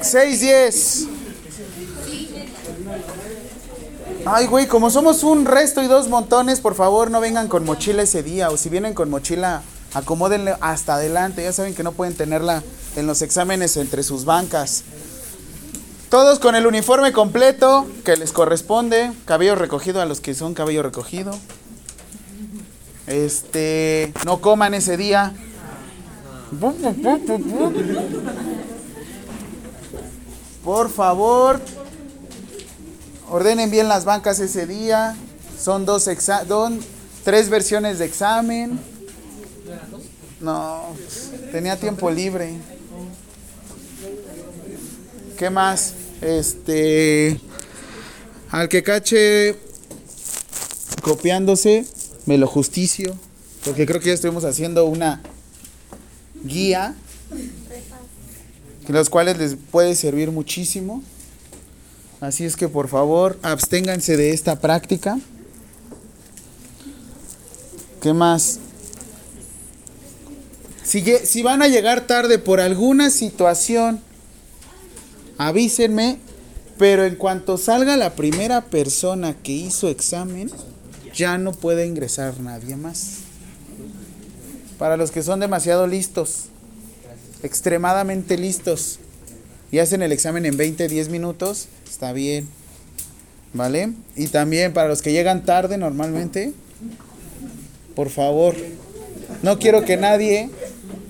6-10. Ay, güey, como somos un resto y dos montones, por favor no vengan con mochila ese día. O si vienen con mochila, acomódenle hasta adelante. Ya saben que no pueden tenerla en los exámenes entre sus bancas. Todos con el uniforme completo que les corresponde. Cabello recogido a los que son cabello recogido. Este, no coman ese día. Por favor, ordenen bien las bancas ese día. Son dos exa tres versiones de examen. No, tenía tiempo libre. ¿Qué más? Este, al que cache copiándose, me lo justicio, porque creo que ya estuvimos haciendo una guía, los cuales les puede servir muchísimo. Así es que por favor, absténganse de esta práctica. ¿Qué más? Si, si van a llegar tarde por alguna situación, avísenme, pero en cuanto salga la primera persona que hizo examen, ya no puede ingresar nadie más. Para los que son demasiado listos, extremadamente listos, y hacen el examen en 20, 10 minutos, está bien. ¿Vale? Y también para los que llegan tarde normalmente, por favor, no quiero que nadie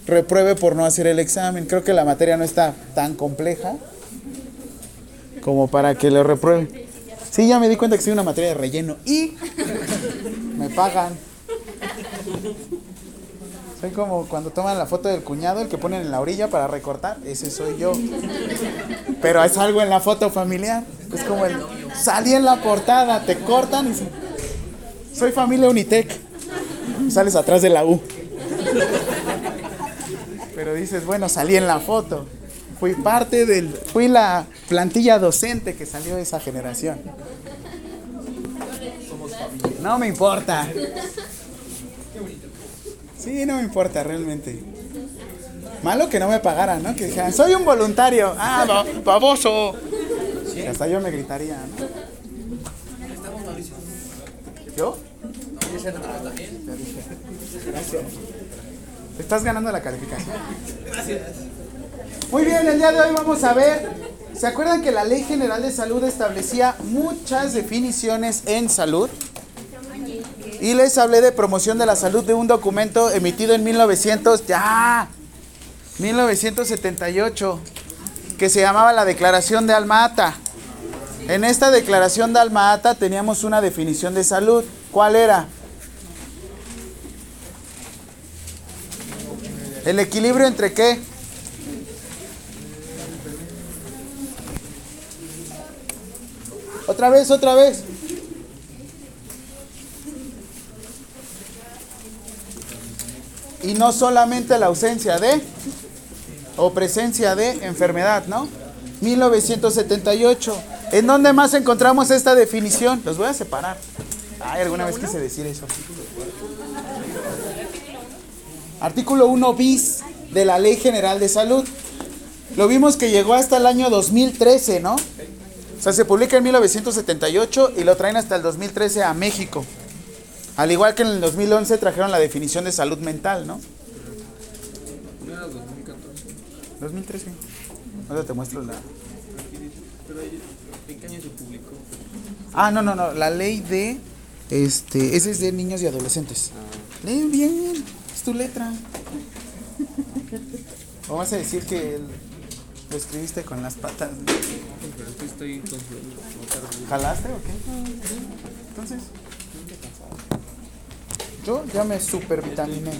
repruebe por no hacer el examen. Creo que la materia no está tan compleja como para que lo repruebe. Sí, ya me di cuenta que soy una materia de relleno y me pagan. Soy como cuando toman la foto del cuñado, el que ponen en la orilla para recortar, ese soy yo. Pero es algo en la foto familiar. Es como el salí en la portada, te cortan y soy familia Unitec. Sales atrás de la U. Pero dices, bueno, salí en la foto. Fui parte del. Fui la plantilla docente que salió de esa generación. No me importa. Sí, no me importa realmente. Malo que no me pagaran, ¿no? Que dijeran, soy un voluntario. Ah, baboso. hasta yo me gritaría, ¿no? ¿Yo? Gracias. Estás ganando la calificación. Gracias. Muy bien, el día de hoy vamos a ver, ¿se acuerdan que la Ley General de Salud establecía muchas definiciones en salud? Y les hablé de promoción de la salud de un documento emitido en 1900, ya, 1978, que se llamaba la Declaración de Alma-Ata. En esta Declaración de Alma-Ata teníamos una definición de salud. ¿Cuál era? El equilibrio entre qué? Otra vez, otra vez. Y no solamente la ausencia de o presencia de enfermedad, ¿no? 1978. ¿En dónde más encontramos esta definición? Los voy a separar. Ay, alguna vez quise decir eso. Artículo 1 bis de la Ley General de Salud. Lo vimos que llegó hasta el año 2013, ¿no? O sea, se publica en 1978 y lo traen hasta el 2013 a México. Al igual que en el 2011 trajeron la definición de salud mental, ¿no? ¿No era 2014? 2013. Ahora te muestro la... ¿En qué año se publicó? Ah, no, no, no. La ley de... Este, ese es de niños y adolescentes. Ah. Lee bien, es tu letra. Vamos a decir que lo escribiste con las patas. ¿Jalaste o qué? Entonces, yo ya me supervitaminé.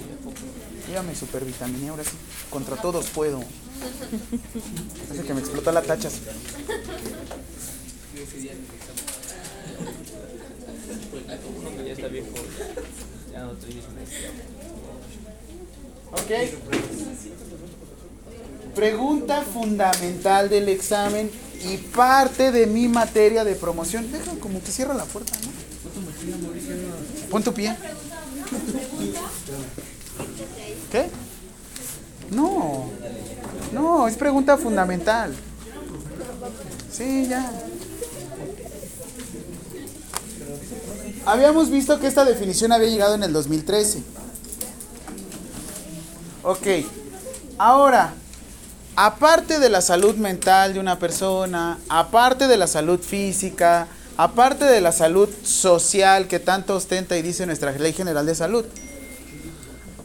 Ya me supervitaminé, ahora sí. Contra todos puedo. Parece que me explotó la tachas. Ok. Pregunta fundamental del examen y parte de mi materia de promoción. Deja como que cierra la puerta, ¿no? Pon tu pie. ¿Qué? No. No, es pregunta fundamental. Sí, ya. Habíamos visto que esta definición había llegado en el 2013. Ok. Ahora, aparte de la salud mental de una persona, aparte de la salud física, aparte de la salud social que tanto ostenta y dice nuestra Ley General de Salud,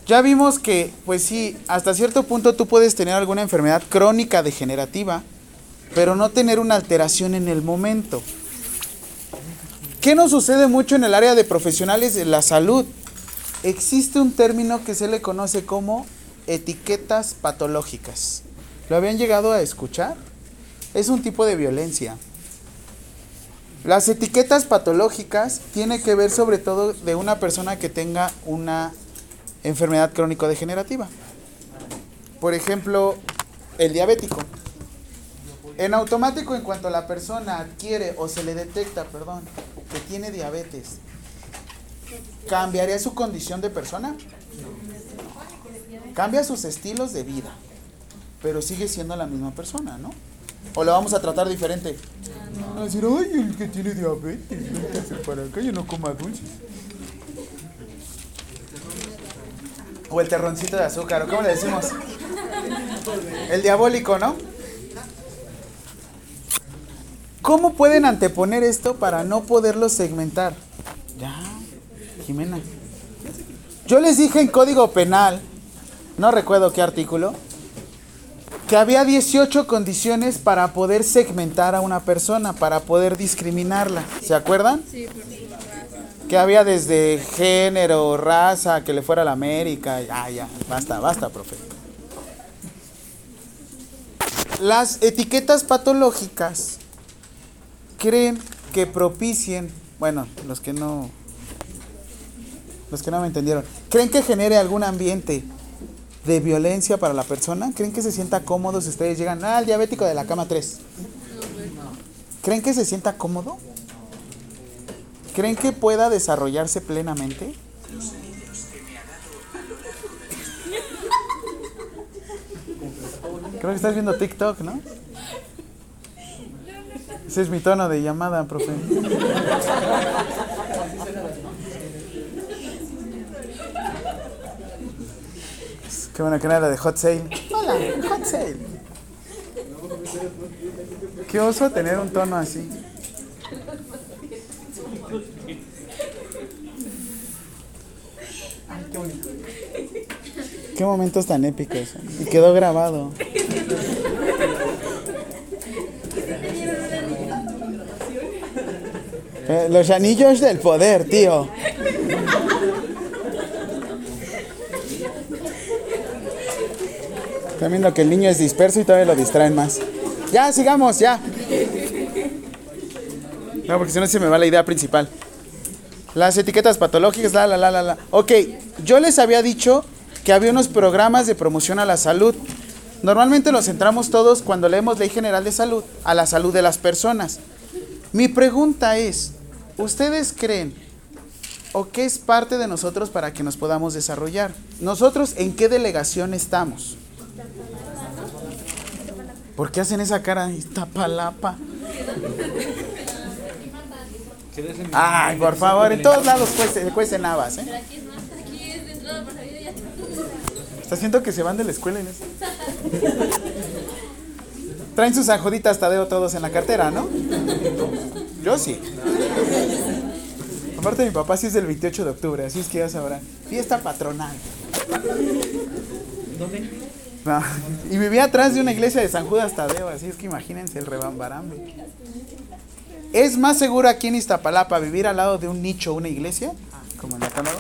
ya vimos que, pues sí, hasta cierto punto tú puedes tener alguna enfermedad crónica degenerativa, pero no tener una alteración en el momento. ¿Qué nos sucede mucho en el área de profesionales de la salud? Existe un término que se le conoce como etiquetas patológicas. ¿Lo habían llegado a escuchar? Es un tipo de violencia. Las etiquetas patológicas tienen que ver sobre todo de una persona que tenga una enfermedad crónico-degenerativa. Por ejemplo, el diabético. En automático, en cuanto la persona adquiere o se le detecta, perdón, que tiene diabetes, ¿cambiaría su condición de persona? Cambia sus estilos de vida, pero sigue siendo la misma persona, ¿no? ¿O lo vamos a tratar diferente? A decir, ay, el que tiene diabetes, véngase para acá, yo no coma dulces. O el terroncito de azúcar, ¿o cómo le decimos? El diabólico, ¿no? ¿Cómo pueden anteponer esto para no poderlo segmentar? Ya, Jimena. Yo les dije en código penal, no recuerdo qué artículo, que había 18 condiciones para poder segmentar a una persona, para poder discriminarla. ¿Se acuerdan? Sí, por que había desde género, raza, que le fuera a la América. Ya, ya, basta, basta, profe. Las etiquetas patológicas creen que propicien, bueno, los que no los que no me entendieron, ¿creen que genere algún ambiente de violencia para la persona? ¿Creen que se sienta cómodo si ustedes llegan al diabético de la cama 3? ¿Creen que se sienta cómodo? ¿Creen que pueda desarrollarse plenamente? Creo que estás viendo TikTok, ¿no? Ese es mi tono de llamada, profe. Qué buena que era la de Hot Sale. Hola, Hot Sale. Qué oso tener un tono así. qué momentos tan épicos. Y quedó grabado. Eh, los anillos del poder, tío. Están viendo que el niño es disperso y todavía lo distraen más. Ya, sigamos, ya. No, porque si no se me va la idea principal. Las etiquetas patológicas, la, la, la, la, la. Ok, yo les había dicho que había unos programas de promoción a la salud. Normalmente nos centramos todos cuando leemos Ley General de Salud a la salud de las personas. Mi pregunta es, ¿ustedes creen o qué es parte de nosotros para que nos podamos desarrollar? ¿Nosotros en qué delegación estamos? ¿Por qué hacen esa cara? palapa. Ay, por favor, en todos lados cuecen, cuecen habas, ¿eh? Está siento que se van de la escuela eso. Traen sus anjuditas Tadeo todos en la cartera, ¿no? Yo sí. Aparte mi papá sí es del 28 de octubre, así es que ya sabrán. Fiesta patronal. ¿Dónde? No. Y vivía atrás de una iglesia de San Judas Tadeo, así es que imagínense el rebambarambe. ¿Es más seguro aquí en Iztapalapa vivir al lado de un nicho, una iglesia? Como en acá lado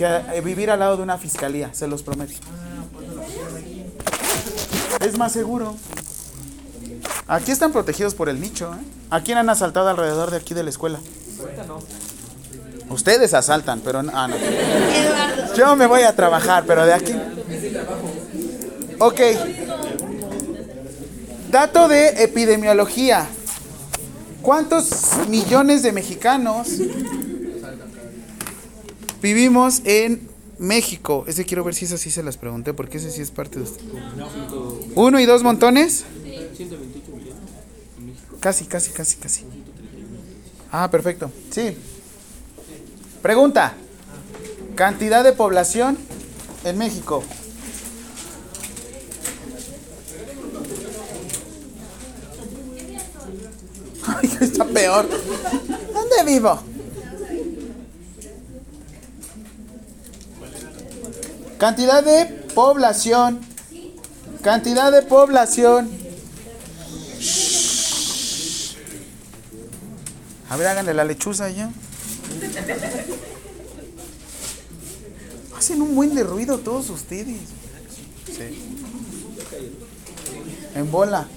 que eh, vivir al lado de una fiscalía, se los prometo. Es más seguro. Aquí están protegidos por el nicho. ¿eh? ¿A quién han asaltado alrededor de aquí de la escuela? Ustedes asaltan, pero no, ah, no. Yo me voy a trabajar, pero de aquí. Ok. Dato de epidemiología. ¿Cuántos millones de mexicanos Vivimos en México. Ese quiero ver si eso sí se las pregunté, porque ese sí es parte de usted. ¿Uno y dos montones? Casi, casi, casi, casi. Ah, perfecto. Sí. Pregunta. Cantidad de población en México. ¿Dónde vivo? Cantidad de población. Cantidad de población. A ver, háganle la lechuza ya. Hacen un buen de ruido todos ustedes. Sí. En bola.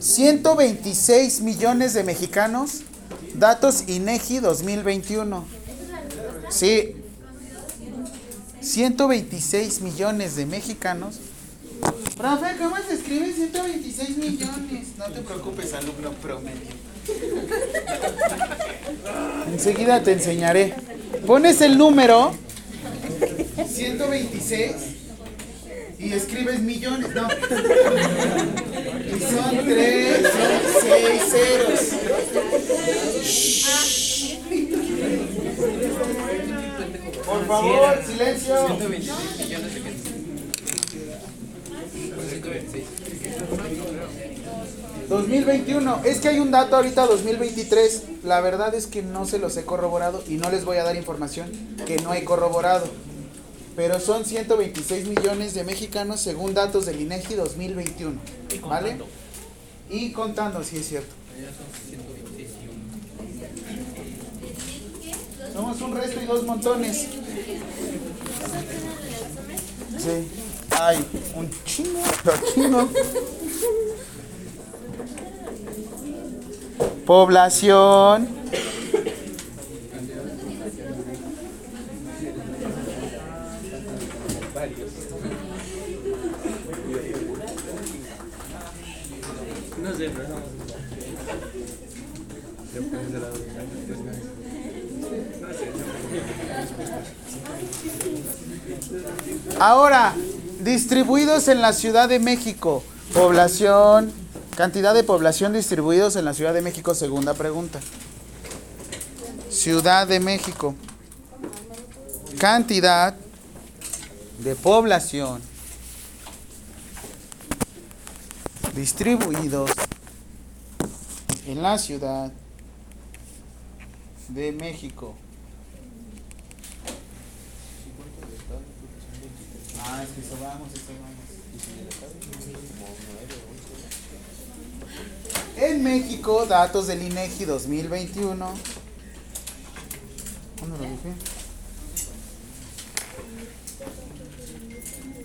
126 millones de mexicanos. Datos INEGI 2021. Sí. 126 millones de mexicanos. Profe, ¿cómo se escribe 126 millones? No te preocupes, alumno promedio. Enseguida te enseñaré. Pones el número 126 y escribes millones, no. Y son tres, son seis ceros. Por favor, silencio. 2021, es que hay un dato ahorita 2023, la verdad es que no se los he corroborado y no les voy a dar información que no he corroborado. Pero son 126 millones de mexicanos según datos del INEGI 2021, ¿vale? Y contando, sí es cierto. Somos un resto y dos montones. Sí. Ay, un chingo, pero chingo. Población. Ahora, distribuidos en la Ciudad de México, población, cantidad de población distribuidos en la Ciudad de México, segunda pregunta. Ciudad de México. Cantidad de población distribuidos en la Ciudad de México. Ah, es que eso vamos. En México, datos del INEGI 2021. ¿Dónde lo dije?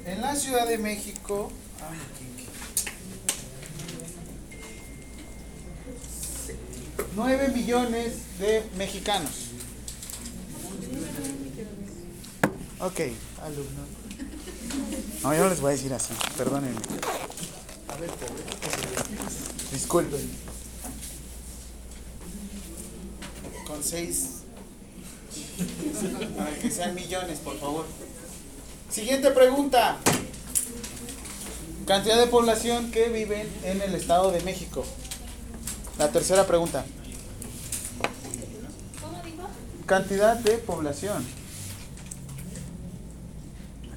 En la Ciudad de México. Ay, aquí. 9 millones de mexicanos. Ok, alumno. No, yo no les voy a decir así, perdónenme. Disculpen. Con seis. Para que sean millones, por favor. Siguiente pregunta. Cantidad de población que viven en el Estado de México. La tercera pregunta. ¿Cómo dijo? Cantidad de población.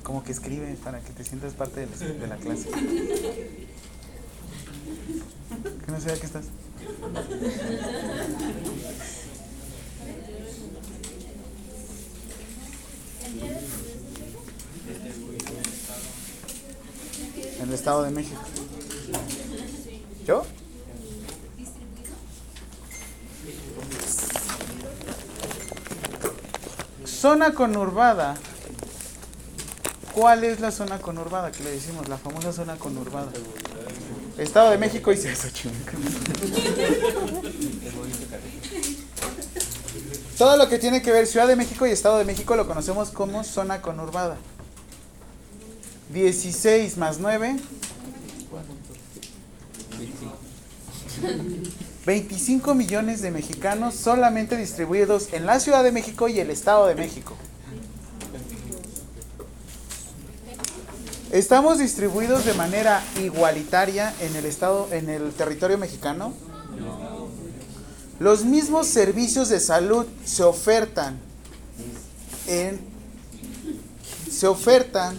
Como que escribe para que te sientas parte de la, de la clase. Que no sé qué estás. En el Estado de México. ¿Yo? Zona conurbada. ¿Cuál es la zona conurbada que le decimos? La famosa zona conurbada. Estado de México y Xochimilco. Todo lo que tiene que ver Ciudad de México y Estado de México lo conocemos como zona conurbada. 16 más 9. 25 millones de mexicanos solamente distribuidos en la Ciudad de México y el Estado de México. ¿Estamos distribuidos de manera igualitaria en el estado, en el territorio mexicano? Los mismos servicios de salud se ofertan en se ofertan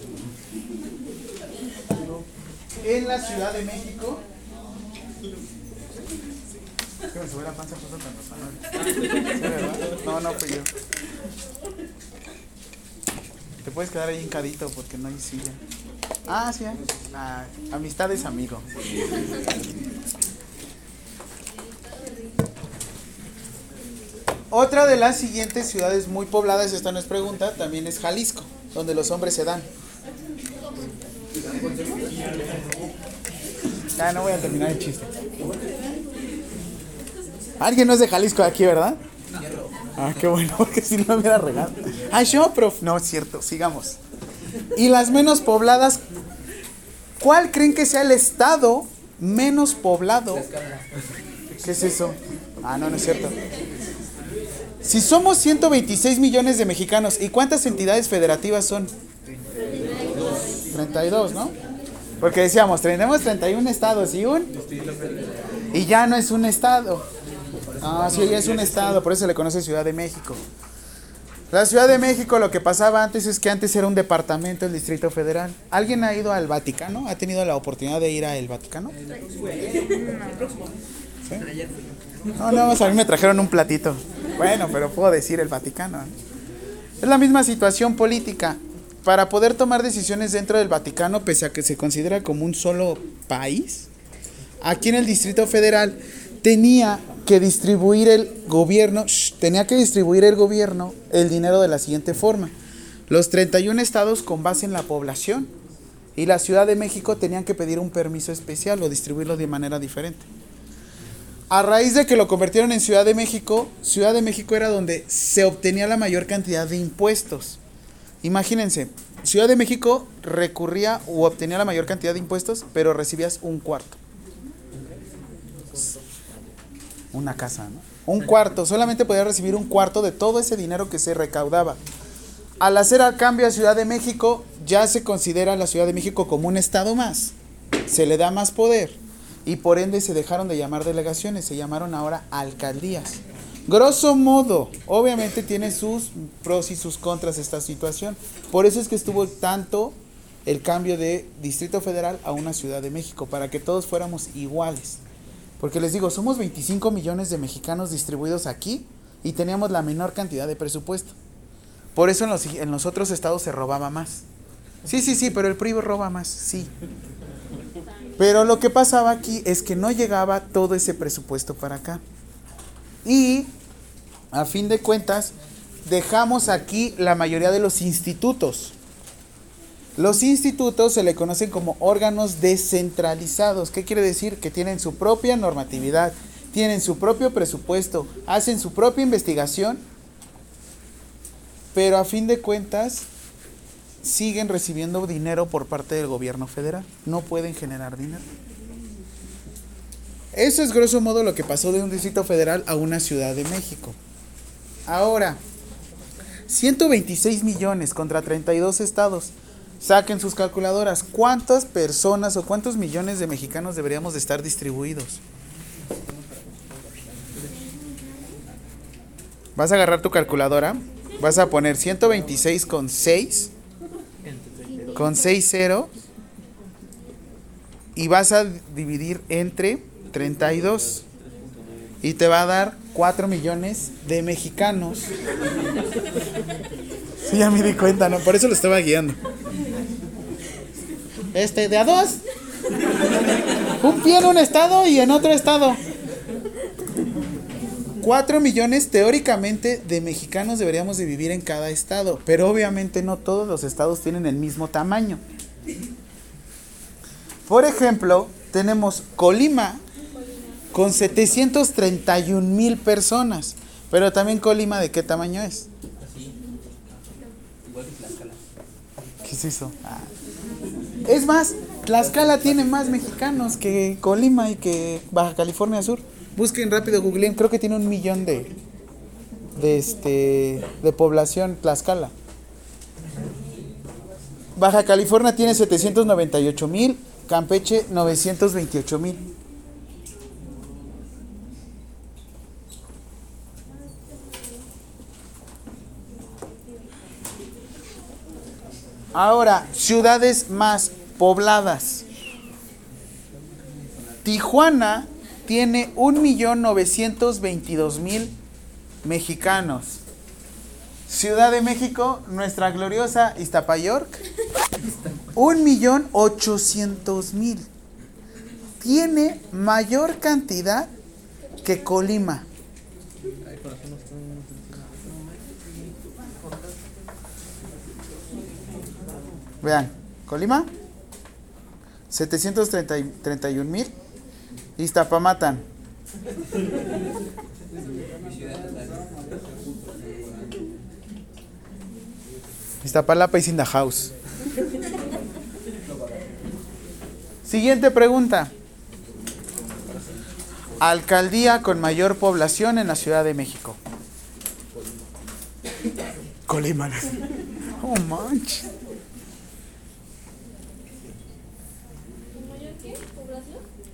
en la Ciudad de México. Que me sube la panza. No, no fui yo. Te puedes quedar ahí hincadito porque no hay silla. Ah, sí. Ah, amistad es amigo. Otra de las siguientes ciudades muy pobladas, esta no es pregunta, también es Jalisco, donde los hombres se dan. Ya no voy a terminar el chiste. Alguien no es de Jalisco aquí, ¿verdad? Ah, qué bueno, porque si no me hubiera regado. Ah, yo, prof. No, es cierto, sigamos. Y las menos pobladas, ¿cuál creen que sea el estado menos poblado? ¿Qué es eso? Ah, no, no es cierto. Si somos 126 millones de mexicanos, ¿y cuántas entidades federativas son? 32, ¿no? Porque decíamos, tenemos 31 estados y un... Y ya no es un estado. Ah, sí, ya es un estado, por eso le conoce Ciudad de México. La Ciudad de México lo que pasaba antes es que antes era un departamento del Distrito Federal. ¿Alguien ha ido al Vaticano? ¿Ha tenido la oportunidad de ir al Vaticano? ¿Sí? No, no, a mí me trajeron un platito. Bueno, pero puedo decir el Vaticano. Es la misma situación política. Para poder tomar decisiones dentro del Vaticano, pese a que se considera como un solo país, aquí en el Distrito Federal tenía que distribuir el gobierno, tenía que distribuir el gobierno el dinero de la siguiente forma. Los 31 estados con base en la población y la Ciudad de México tenían que pedir un permiso especial o distribuirlo de manera diferente. A raíz de que lo convirtieron en Ciudad de México, Ciudad de México era donde se obtenía la mayor cantidad de impuestos. Imagínense, Ciudad de México recurría o obtenía la mayor cantidad de impuestos, pero recibías un cuarto. Una casa, ¿no? Un cuarto, solamente podía recibir un cuarto de todo ese dinero que se recaudaba. Al hacer el cambio a Ciudad de México, ya se considera la Ciudad de México como un estado más. Se le da más poder y por ende se dejaron de llamar delegaciones, se llamaron ahora alcaldías. Grosso modo, obviamente tiene sus pros y sus contras esta situación. Por eso es que estuvo tanto el cambio de Distrito Federal a una Ciudad de México, para que todos fuéramos iguales. Porque les digo, somos 25 millones de mexicanos distribuidos aquí y teníamos la menor cantidad de presupuesto. Por eso en los, en los otros estados se robaba más. Sí, sí, sí, pero el PRI roba más, sí. Pero lo que pasaba aquí es que no llegaba todo ese presupuesto para acá. Y a fin de cuentas, dejamos aquí la mayoría de los institutos. Los institutos se le conocen como órganos descentralizados. ¿Qué quiere decir? Que tienen su propia normatividad, tienen su propio presupuesto, hacen su propia investigación, pero a fin de cuentas siguen recibiendo dinero por parte del gobierno federal. No pueden generar dinero. Eso es grosso modo lo que pasó de un distrito federal a una ciudad de México. Ahora, 126 millones contra 32 estados. Saquen sus calculadoras. ¿Cuántas personas o cuántos millones de mexicanos deberíamos de estar distribuidos? Vas a agarrar tu calculadora. Vas a poner 126 con 6. Con 6 0. Y vas a dividir entre 32. Y te va a dar 4 millones de mexicanos. Sí, ya me di cuenta, ¿no? Por eso lo estaba guiando. Este, de a dos. Un pie en un estado y en otro estado. 4 millones teóricamente de mexicanos deberíamos de vivir en cada estado, pero obviamente no todos los estados tienen el mismo tamaño. Por ejemplo, tenemos Colima con 731 mil personas, pero también Colima de qué tamaño es? ¿Qué es eso? Ah. Es más, Tlaxcala tiene más mexicanos que Colima y que Baja California Sur. Busquen rápido, googleen, creo que tiene un millón de, de, este, de población Tlaxcala. Baja California tiene 798 mil, Campeche 928 mil. Ahora, ciudades más pobladas. Tijuana tiene 1.922.000 mexicanos. Ciudad de México, nuestra gloriosa Iztapayork, 1.800.000. Tiene mayor cantidad que Colima. Vean, Colima, 731 mil. Iztapamatan. Iztapalapa is in the house. Siguiente pregunta. Alcaldía con mayor población en la Ciudad de México. Colima. Oh, manches. ¿Mayor qué?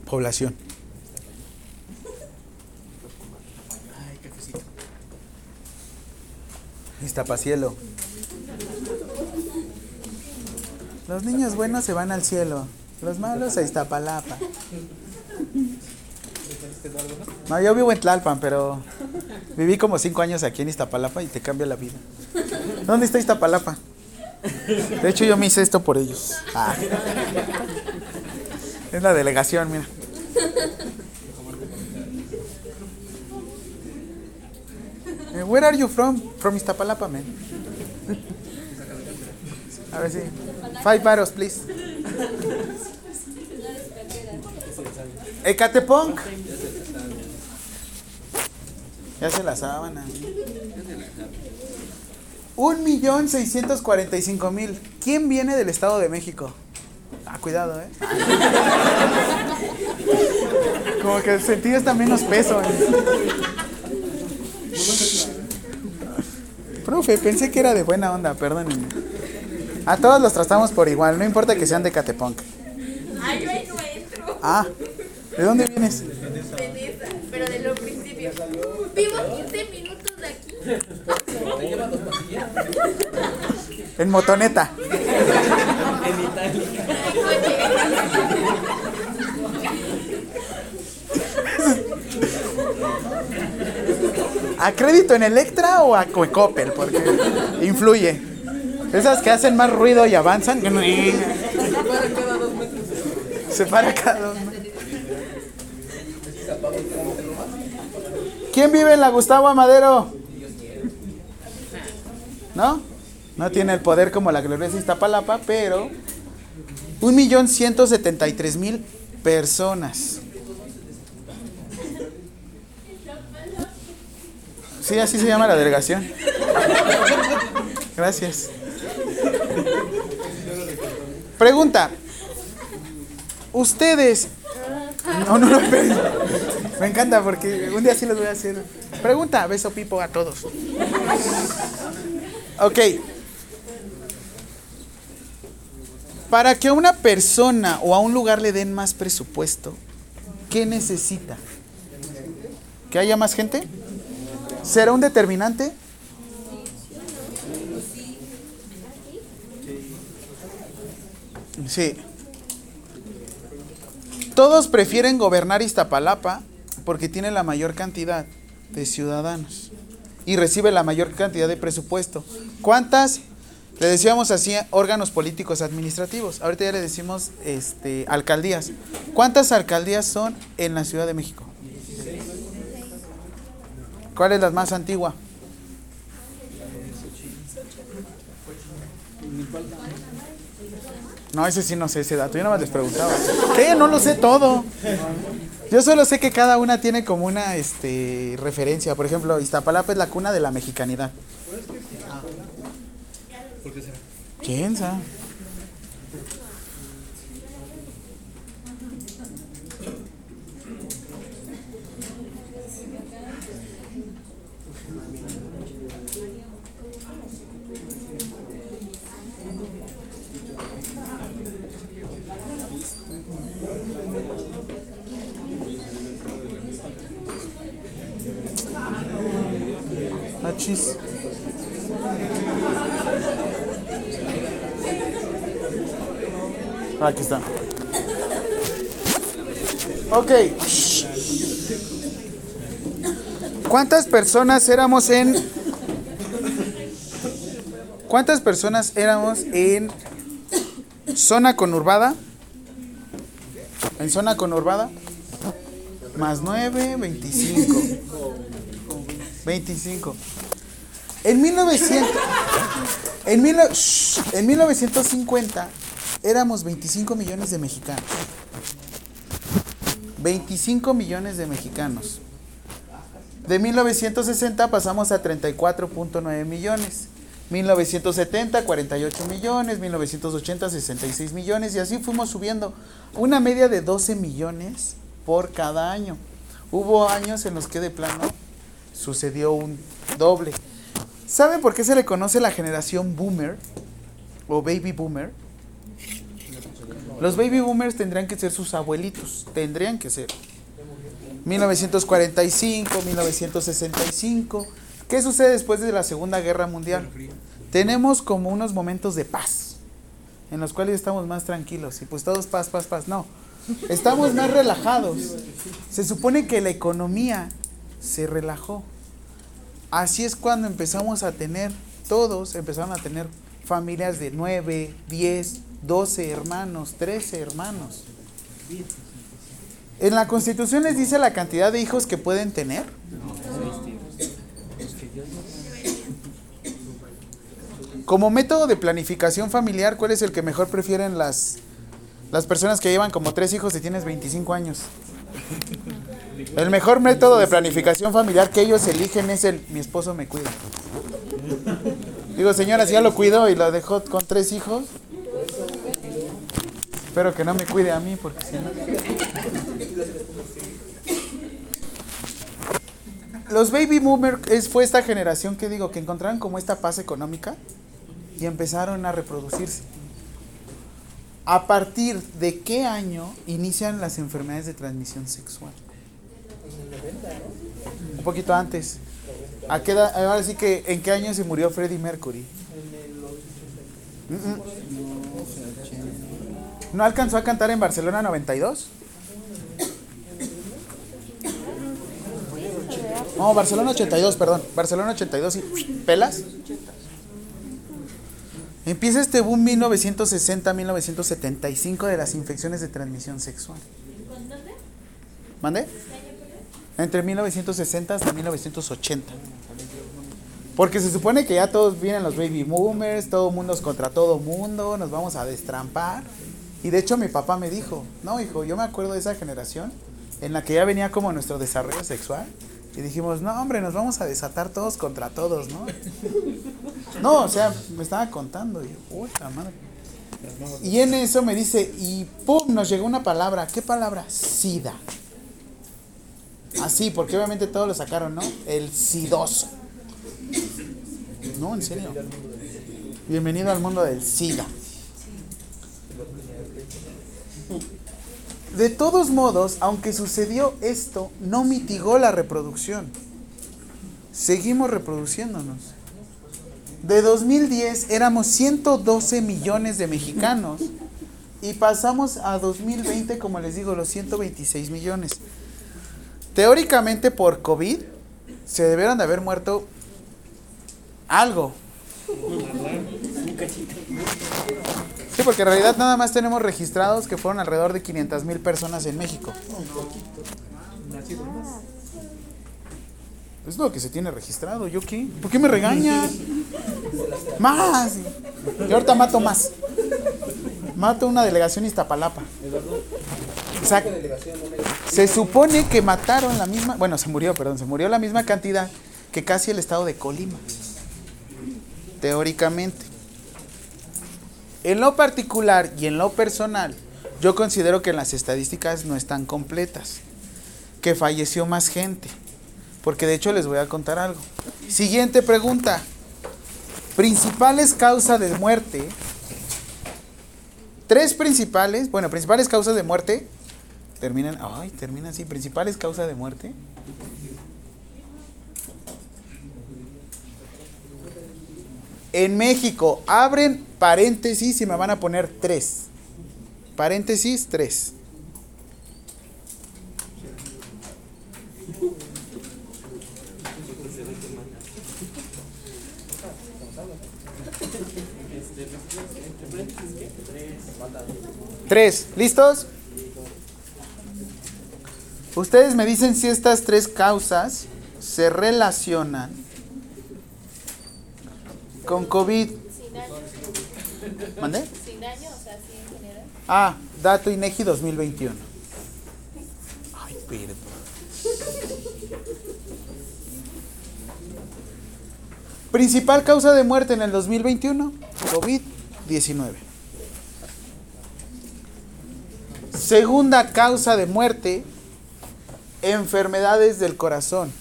¿Población? Iztapacielo. Los niños buenos se van al cielo. Los malos a Iztapalapa. No, yo vivo en Tlalpan, pero viví como cinco años aquí en Iztapalapa y te cambia la vida. ¿Dónde está Iztapalapa? De hecho, yo me hice esto por ellos. Ah. Es la delegación, mira. Eh, Where are you from? From Iztapalapa, man. A ver si. Five baros, please. Ecatepunk. Ya se la sábana. Un millón seiscientos cuarenta y cinco mil. ¿Quién viene del Estado de México? Ah, cuidado, eh. Como que el sentido está menos peso. eh. Profe, pensé que era de buena onda, perdónenme. A todos los tratamos por igual, no importa que sean de Catepunk. Ay, yo ahí no entro. Ah, ¿de dónde vienes? Veneza, pero de lo principio. Vivo 15 minutos de aquí. En motoneta. ¿A crédito en Electra o a Coppel? Porque influye. Esas que hacen más ruido y avanzan. Se para cada dos metros. ¿Quién vive en la Gustavo Amadero? ¿No? No tiene el poder como la gloriosa Iztapalapa, pero un millón ciento setenta y tres mil personas. Sí, así se llama la delegación. Gracias. Pregunta. Ustedes. No, no, no, esperen. Me encanta porque un día sí les voy a hacer. Pregunta, beso pipo a todos. Ok. Para que a una persona o a un lugar le den más presupuesto, ¿qué necesita? ¿Que haya más gente? ¿Será un determinante? Sí. Todos prefieren gobernar Iztapalapa porque tiene la mayor cantidad de ciudadanos y recibe la mayor cantidad de presupuesto. ¿Cuántas? Le decíamos así órganos políticos administrativos. Ahorita ya le decimos este, alcaldías. ¿Cuántas alcaldías son en la Ciudad de México? ¿Cuál es la más antigua? No, ese sí no sé ese dato. Yo nada más les preguntaba. ¿Qué? No lo sé todo. Yo solo sé que cada una tiene como una este, referencia. Por ejemplo, Iztapalapa es la cuna de la mexicanidad. ¿Quién sabe? Aqui está. Ok. ¿Cuántas personas éramos en... ¿Cuántas personas éramos en zona conurbada? En zona conurbada. Más 9, 25. 25. En 1900... En, mil, shh, en 1950 éramos 25 millones de mexicanos. 25 millones de mexicanos. De 1960 pasamos a 34.9 millones. 1970, 48 millones. 1980, 66 millones. Y así fuimos subiendo. Una media de 12 millones por cada año. Hubo años en los que de plano sucedió un doble. ¿Saben por qué se le conoce la generación boomer o baby boomer? Los baby boomers tendrían que ser sus abuelitos, tendrían que ser. 1945, 1965. ¿Qué sucede después de la Segunda Guerra Mundial? Tenemos como unos momentos de paz, en los cuales estamos más tranquilos. Y pues todos paz, paz, paz. No, estamos más relajados. Se supone que la economía se relajó. Así es cuando empezamos a tener, todos empezaron a tener familias de 9, 10, 12 hermanos, 13 hermanos. En la constitución les dice la cantidad de hijos que pueden tener. Como método de planificación familiar, ¿cuál es el que mejor prefieren las, las personas que llevan como tres hijos y tienes 25 años? El mejor método de planificación familiar que ellos eligen es el mi esposo me cuida. Digo, señora, si ya lo cuido y lo dejó con tres hijos, espero que no me cuide a mí porque si no... Los baby boomers fue esta generación que digo que encontraron como esta paz económica y empezaron a reproducirse. ¿A partir de qué año inician las enfermedades de transmisión sexual? Un poquito antes. ¿A qué edad- ahora sí que, ¿en qué año se murió Freddie Mercury? ¿No alcanzó a cantar en Barcelona 92? No, Barcelona 82, perdón. Barcelona 82 y pelas. Empieza este boom 1960-1975 de las infecciones de transmisión sexual. ¿Mande? Entre 1960 hasta 1980. Porque se supone que ya todos vienen los baby boomers, todo mundo es contra todo mundo, nos vamos a destrampar. Y de hecho mi papá me dijo, no hijo, yo me acuerdo de esa generación en la que ya venía como nuestro desarrollo sexual. Y dijimos, no hombre, nos vamos a desatar todos contra todos, ¿no? No, o sea, me estaba contando. Y yo, uy, la madre. Y en eso me dice, y pum, nos llegó una palabra. ¿Qué palabra? SIDA. Así, porque obviamente todos lo sacaron, ¿no? El sidoso. No, en serio. Bienvenido al mundo del SIDA. De todos modos, aunque sucedió esto, no mitigó la reproducción. Seguimos reproduciéndonos. De 2010 éramos 112 millones de mexicanos y pasamos a 2020, como les digo, los 126 millones. Teóricamente por COVID se debieron de haber muerto algo. Sí, porque en realidad nada más tenemos registrados que fueron alrededor de 500 mil personas en México. Es lo que se tiene registrado. ¿Yo qué? ¿Por qué me regañas? Más. Y ahorita mato más. Mato una delegación Iztapalapa. O sea, se supone que mataron la misma, bueno, se murió, perdón, se murió la misma cantidad que casi el estado de Colima. Teóricamente. En lo particular y en lo personal, yo considero que las estadísticas no están completas, que falleció más gente, porque de hecho les voy a contar algo. Siguiente pregunta. Principales causas de muerte. Tres principales, bueno, principales causas de muerte. Terminan, ay, terminan así. Principales causas de muerte. En México, abren paréntesis y me van a poner tres. Paréntesis, tres. Tres, ¿listos? Ustedes me dicen si estas tres causas se relacionan con COVID. Sin daño. ¿Mande? Sin daño, o sea, así en general. Ah, dato INEGI 2021. Ay, perdón. Principal causa de muerte en el 2021, COVID-19. Segunda causa de muerte, enfermedades del corazón.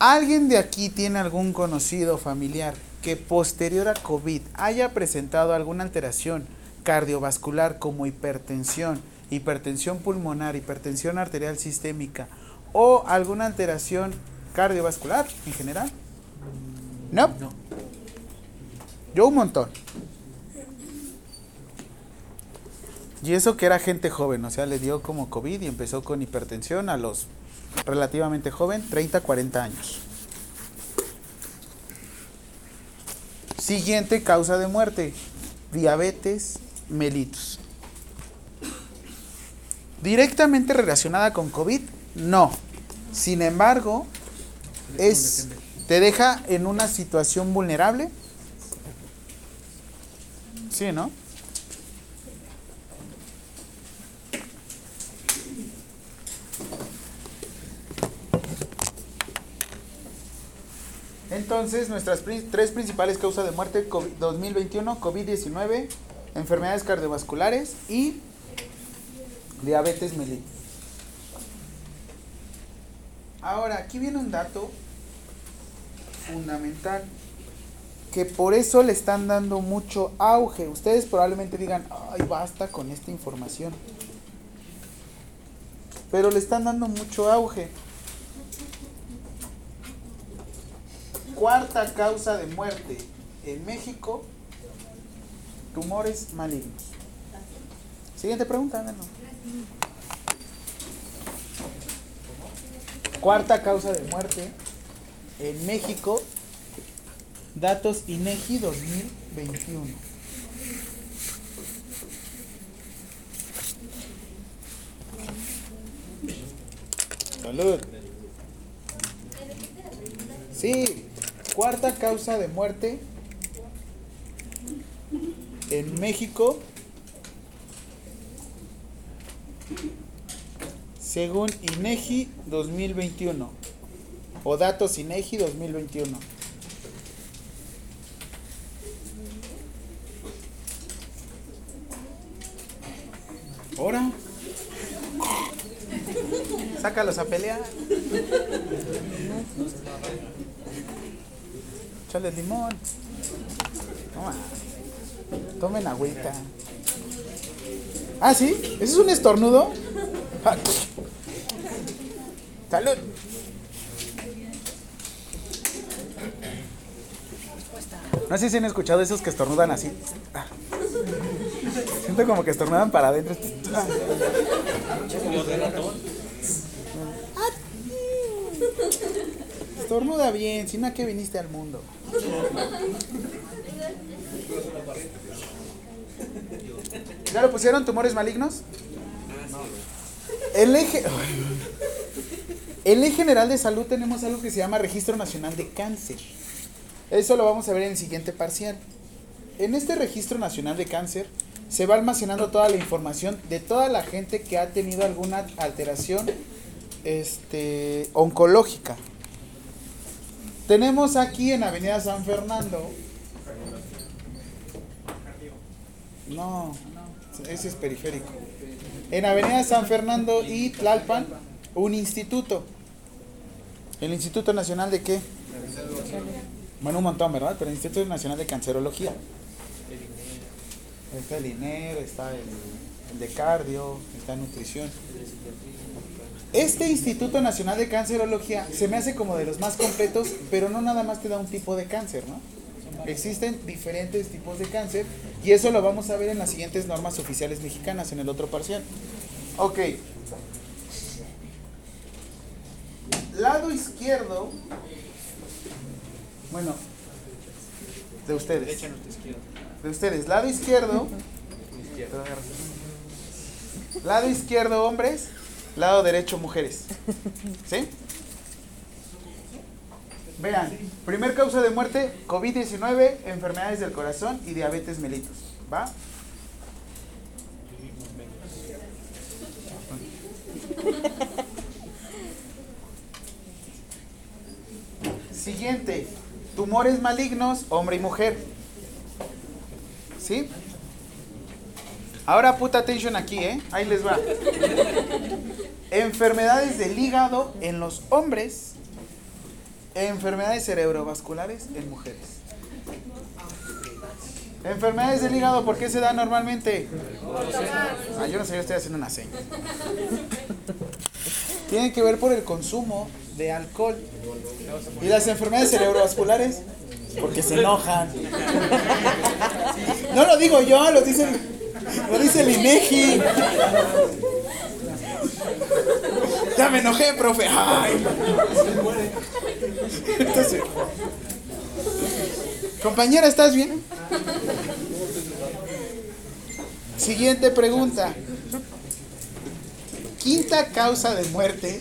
¿Alguien de aquí tiene algún conocido familiar que posterior a COVID haya presentado alguna alteración cardiovascular como hipertensión, hipertensión pulmonar, hipertensión arterial sistémica o alguna alteración cardiovascular en general? No. Yo un montón. Y eso que era gente joven, o sea, le dio como COVID y empezó con hipertensión a los relativamente joven, 30, 40 años. Siguiente causa de muerte, diabetes mellitus. Directamente relacionada con COVID, no. Sin embargo, es te deja en una situación vulnerable. Sí, ¿no? Entonces, nuestras tres principales causas de muerte COVID 2021, COVID-19, enfermedades cardiovasculares y diabetes mellitus. Ahora, aquí viene un dato fundamental que por eso le están dando mucho auge. Ustedes probablemente digan, ay, basta con esta información. Pero le están dando mucho auge. Cuarta causa de muerte en México, tumores malignos. Siguiente pregunta, Nano. Cuarta causa de muerte en México, datos INEGI 2021. Salud. Sí, cuarta causa de muerte en México, según INEGI 2021 o datos INEGI 2021. Ahora. Sácalos a pelear. Chale limón. Toma. Tomen agüita. Ah, sí. ¿Ese es un estornudo? Salud. No sé si han escuchado esos que estornudan así. Siento como que estornudan para adentro. Estornuda bien, si no a qué viniste al mundo. ¿Ya lo pusieron tumores malignos? El eje. En Ley General de Salud tenemos algo que se llama Registro Nacional de Cáncer. Eso lo vamos a ver en el siguiente parcial. En este Registro Nacional de Cáncer se va almacenando toda la información de toda la gente que ha tenido alguna alteración este, oncológica. Tenemos aquí en Avenida San Fernando. No, ese es periférico. En Avenida San Fernando y Tlalpan, un instituto. ¿El Instituto Nacional de qué? Bueno, un montón, ¿verdad? Pero el Instituto Nacional de Cancerología. Está el INER, está el, el de cardio, está nutrición. Este Instituto Nacional de Cancerología se me hace como de los más completos, pero no nada más te da un tipo de cáncer, ¿no? Existen diferentes tipos de cáncer y eso lo vamos a ver en las siguientes normas oficiales mexicanas, en el otro parcial. Ok. Lado izquierdo. Bueno, de ustedes. De ustedes. Lado izquierdo. Lado izquierdo hombres, lado derecho mujeres. ¿Sí? Vean, primer causa de muerte, COVID-19, enfermedades del corazón y diabetes mellitus. ¿Va? Siguiente, tumores malignos, hombre y mujer. ¿Sí? Ahora puta atención aquí, ¿eh? Ahí les va. Enfermedades del hígado en los hombres. Enfermedades cerebrovasculares en mujeres. Enfermedades del hígado, ¿por qué se da normalmente? Ah, yo no sé, yo estoy haciendo una seña. Tienen que ver por el consumo de alcohol. ¿Y las enfermedades cerebrovasculares? Porque se enojan. No lo digo yo, lo dice lo dice el INEGI. Ya me enojé, profe. Ay. Entonces, compañera, ¿estás bien? Siguiente pregunta. Quinta causa de muerte,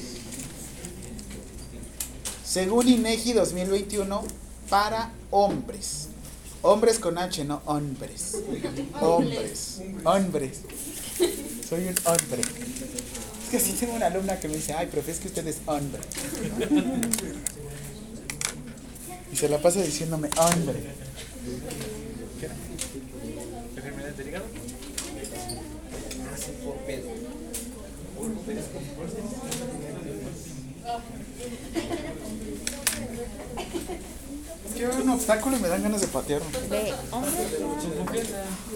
según INEGI 2021, para hombres. Hombres con H, no hombres. Hombres. Hombres. Soy un hombre. Es que así tengo una alumna que me dice, ay, profe, es que usted es hombre. Y se la pasa diciéndome hombre. ¿Enfermedades del hígado? por pedo. Es que veo un obstáculo y me dan ganas de patearlo. De.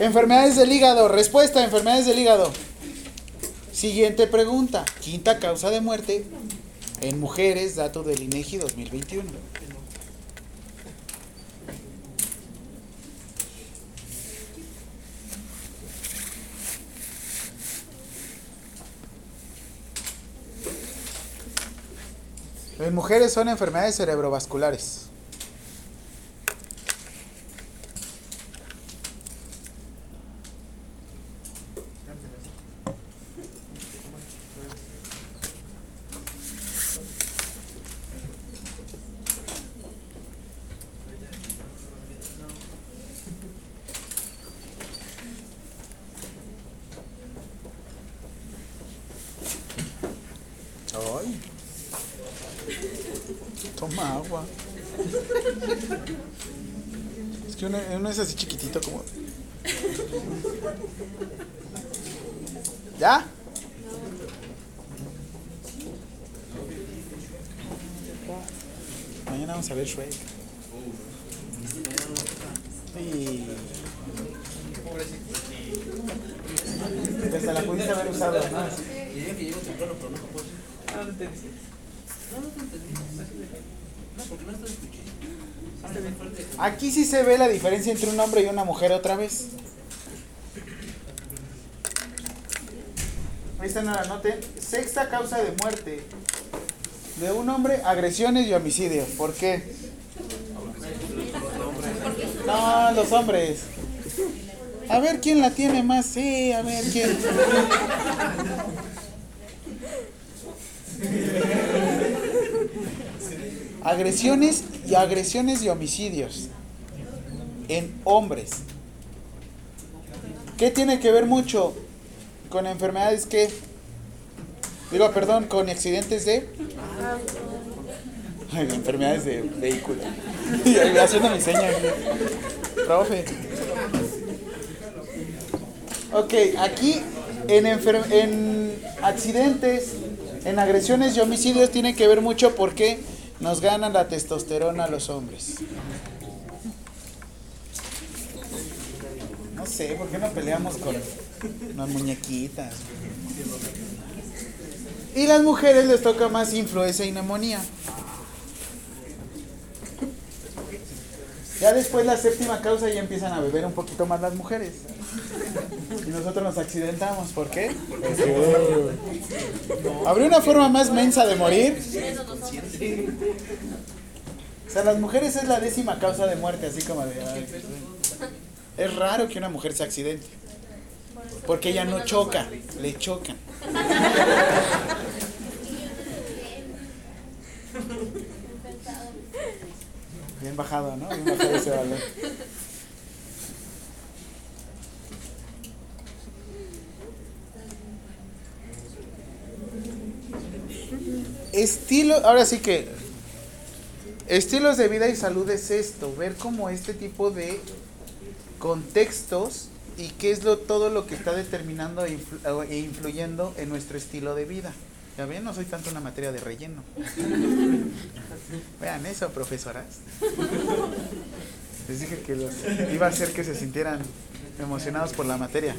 Enfermedades del hígado. Respuesta, enfermedades del hígado. Siguiente pregunta. Quinta causa de muerte en mujeres, dato del INEGI 2021. En mujeres son enfermedades cerebrovasculares. Ay. Toma agua. Es que uno, uno es así chiquitito como. ¿Ya? Mañana vamos a ver Shrek. Sí. Hasta la pudiste haber usado, ¿no? Y dije que llego temprano, pero no lo puedo. Ah, no entendí. No, no te entendí. No, porque no estoy escuchando. Hazte bien fuerte. Aquí sí se ve la diferencia entre un hombre y una mujer otra vez. Ahí está, no la. Sexta causa de muerte de un hombre, agresiones y homicidio. ¿Por qué? No, los hombres. A ver quién la tiene más. Sí, a ver quién. Agresiones y agresiones y homicidios en hombres. ¿Qué tiene que ver mucho con enfermedades que digo, perdón, con accidentes de enfermedades de vehículo. Y haciendo mi seña. Profe. Ok, aquí en, en accidentes, en agresiones y homicidios tiene que ver mucho porque nos gana la testosterona a los hombres. No sé, ¿por qué no peleamos con las muñequitas? Y las mujeres les toca más influenza y neumonía. Ya después la séptima causa ya empiezan a beber un poquito más las mujeres. Y nosotros nos accidentamos. ¿Por qué? ¿Habría una forma más mensa de morir? O sea, las mujeres es la décima causa de muerte, así como de... Es raro que una mujer se accidente. Porque ella no choca, le chocan. Bien bajado, ¿no? Bien bajado ese valor. Estilo, ahora sí que estilos de vida y salud es esto, ver cómo este tipo de contextos y qué es lo, todo lo que está determinando e e influyendo en nuestro estilo de vida. Ya ven, no soy tanto una materia de relleno. Vean eso, profesoras. Les dije que los iba a hacer que se sintieran emocionados por la materia.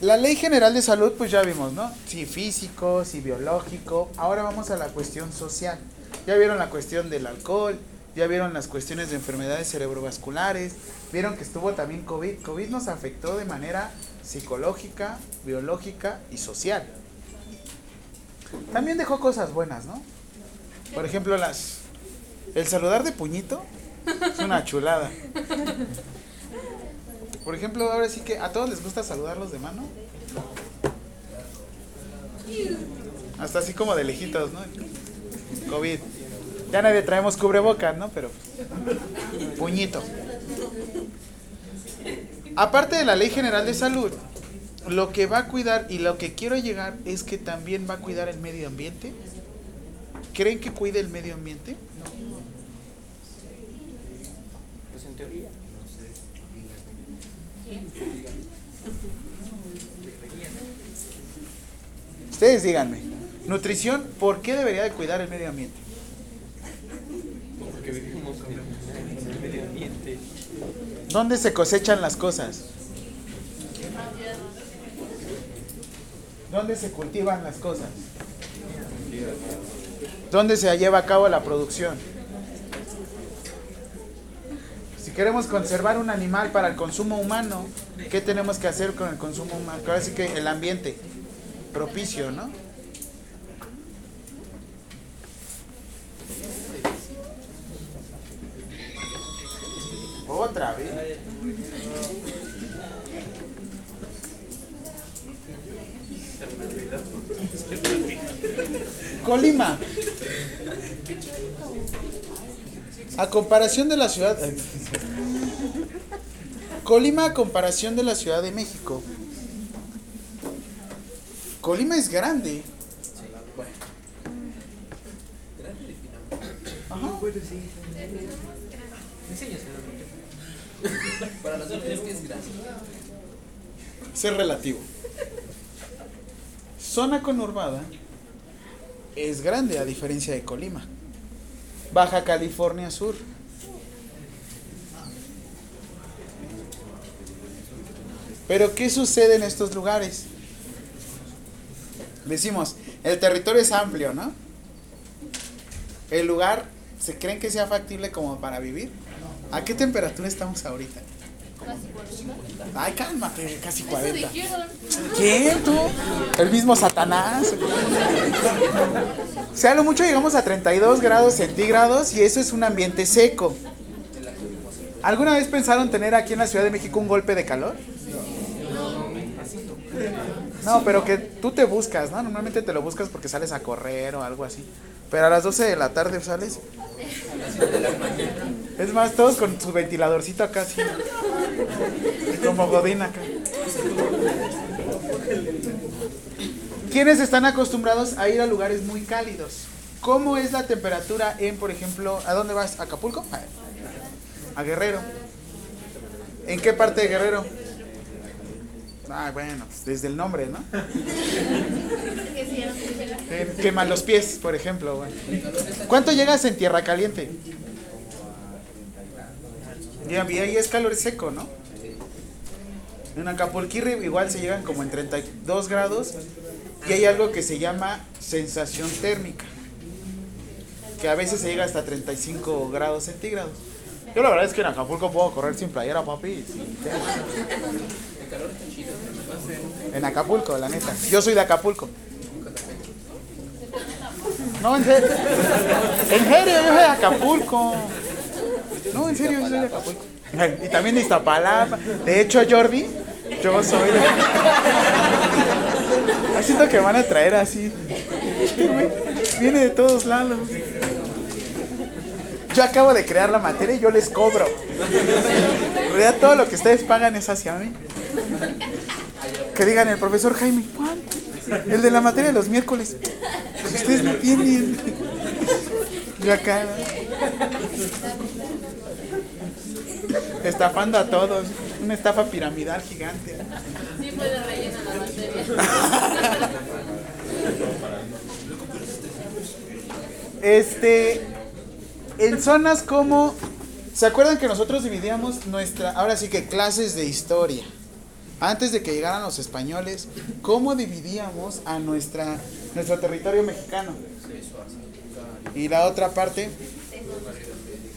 La ley general de salud, pues ya vimos, ¿no? Sí, físico, sí, biológico. Ahora vamos a la cuestión social. Ya vieron la cuestión del alcohol, ya vieron las cuestiones de enfermedades cerebrovasculares, vieron que estuvo también COVID. COVID nos afectó de manera psicológica, biológica y social. También dejó cosas buenas, ¿no? Por ejemplo, las el saludar de puñito es una chulada. Por ejemplo, ahora sí que a todos les gusta saludarlos de mano. Hasta así como de lejitos, ¿no? COVID. Ya nadie traemos cubrebocas, ¿no? Pero puñito. Aparte de la Ley General de Salud, lo que va a cuidar y lo que quiero llegar es que también va a cuidar el medio ambiente. ¿Creen que cuide el medio ambiente? Pues en teoría. Ustedes díganme. Nutrición, ¿por qué debería de cuidar el medio ambiente? Porque vivimos en el medio ambiente. ¿Dónde se cosechan las cosas? ¿Dónde se cultivan las cosas? ¿Dónde se lleva a cabo la producción? Si queremos conservar un animal para el consumo humano, ¿qué tenemos que hacer con el consumo humano? Ahora sí que el ambiente propicio, ¿no? Otra vez. Colima. A comparación de la ciudad. Colima a comparación de la Ciudad de México. Colima es grande. Ajá. Para las otras que es gracia. Ser relativo. Zona conurbada es grande a diferencia de Colima. Baja California Sur. Pero ¿qué sucede en estos lugares? Decimos, el territorio es amplio, ¿no? El lugar, ¿se creen que sea factible como para vivir? ¿A qué temperatura estamos ahorita? Ay, cálmate, casi Eso 40. dijeron. ¿Quién tú? El mismo Satanás. O sea, a lo mucho llegamos a 32 grados centígrados y eso es un ambiente seco. ¿Alguna vez pensaron tener aquí en la Ciudad de México un golpe de calor? No, pero que tú te buscas, ¿no? Normalmente te lo buscas porque sales a correr o algo así. Pero a las 12 de la tarde sales. Es más, todos con su ventiladorcito acá así. Como Godín acá. ¿Quiénes están acostumbrados a ir a lugares muy cálidos? ¿Cómo es la temperatura en, por ejemplo, ¿a dónde vas? ¿A Acapulco? A Guerrero. ¿En qué parte de Guerrero? Ah, bueno, pues, desde el nombre, ¿no? Quema los pies, por ejemplo. bueno. ¿Cuánto llegas en Tierra Caliente? Y ahí es calor seco, ¿no? En Acapulquirri igual se llegan como en 32 grados y hay algo que se llama sensación térmica. que a veces se llega hasta 35 grados centígrados. Yo la verdad es que en Acapulco puedo correr sin playera, papi. sin. En Acapulco, la neta. Yo soy de Acapulco. No, en serio. En serio, yo soy de Acapulco. No, en serio, yo soy de Acapulco. Y también de Iztapalapa. De hecho, Jordi, yo soy de. Siento que van a traer así. Este Viene de todos lados. Yo acabo de crear la materia y yo les cobro. En realidad todo lo que ustedes pagan es hacia mí. Que digan el profesor Jaime, ¿cuánto? El de la materia de los miércoles. Pues ustedes no tienen. Yo acá. Estafando a todos. Una estafa piramidal gigante. Sí puede rellenar la materia. Este, en zonas como, ¿se acuerdan que nosotros dividíamos nuestra, ahora sí que clases de historia? Antes de que llegaran los españoles, ¿cómo dividíamos a nuestra, nuestro territorio mexicano? Y la otra parte,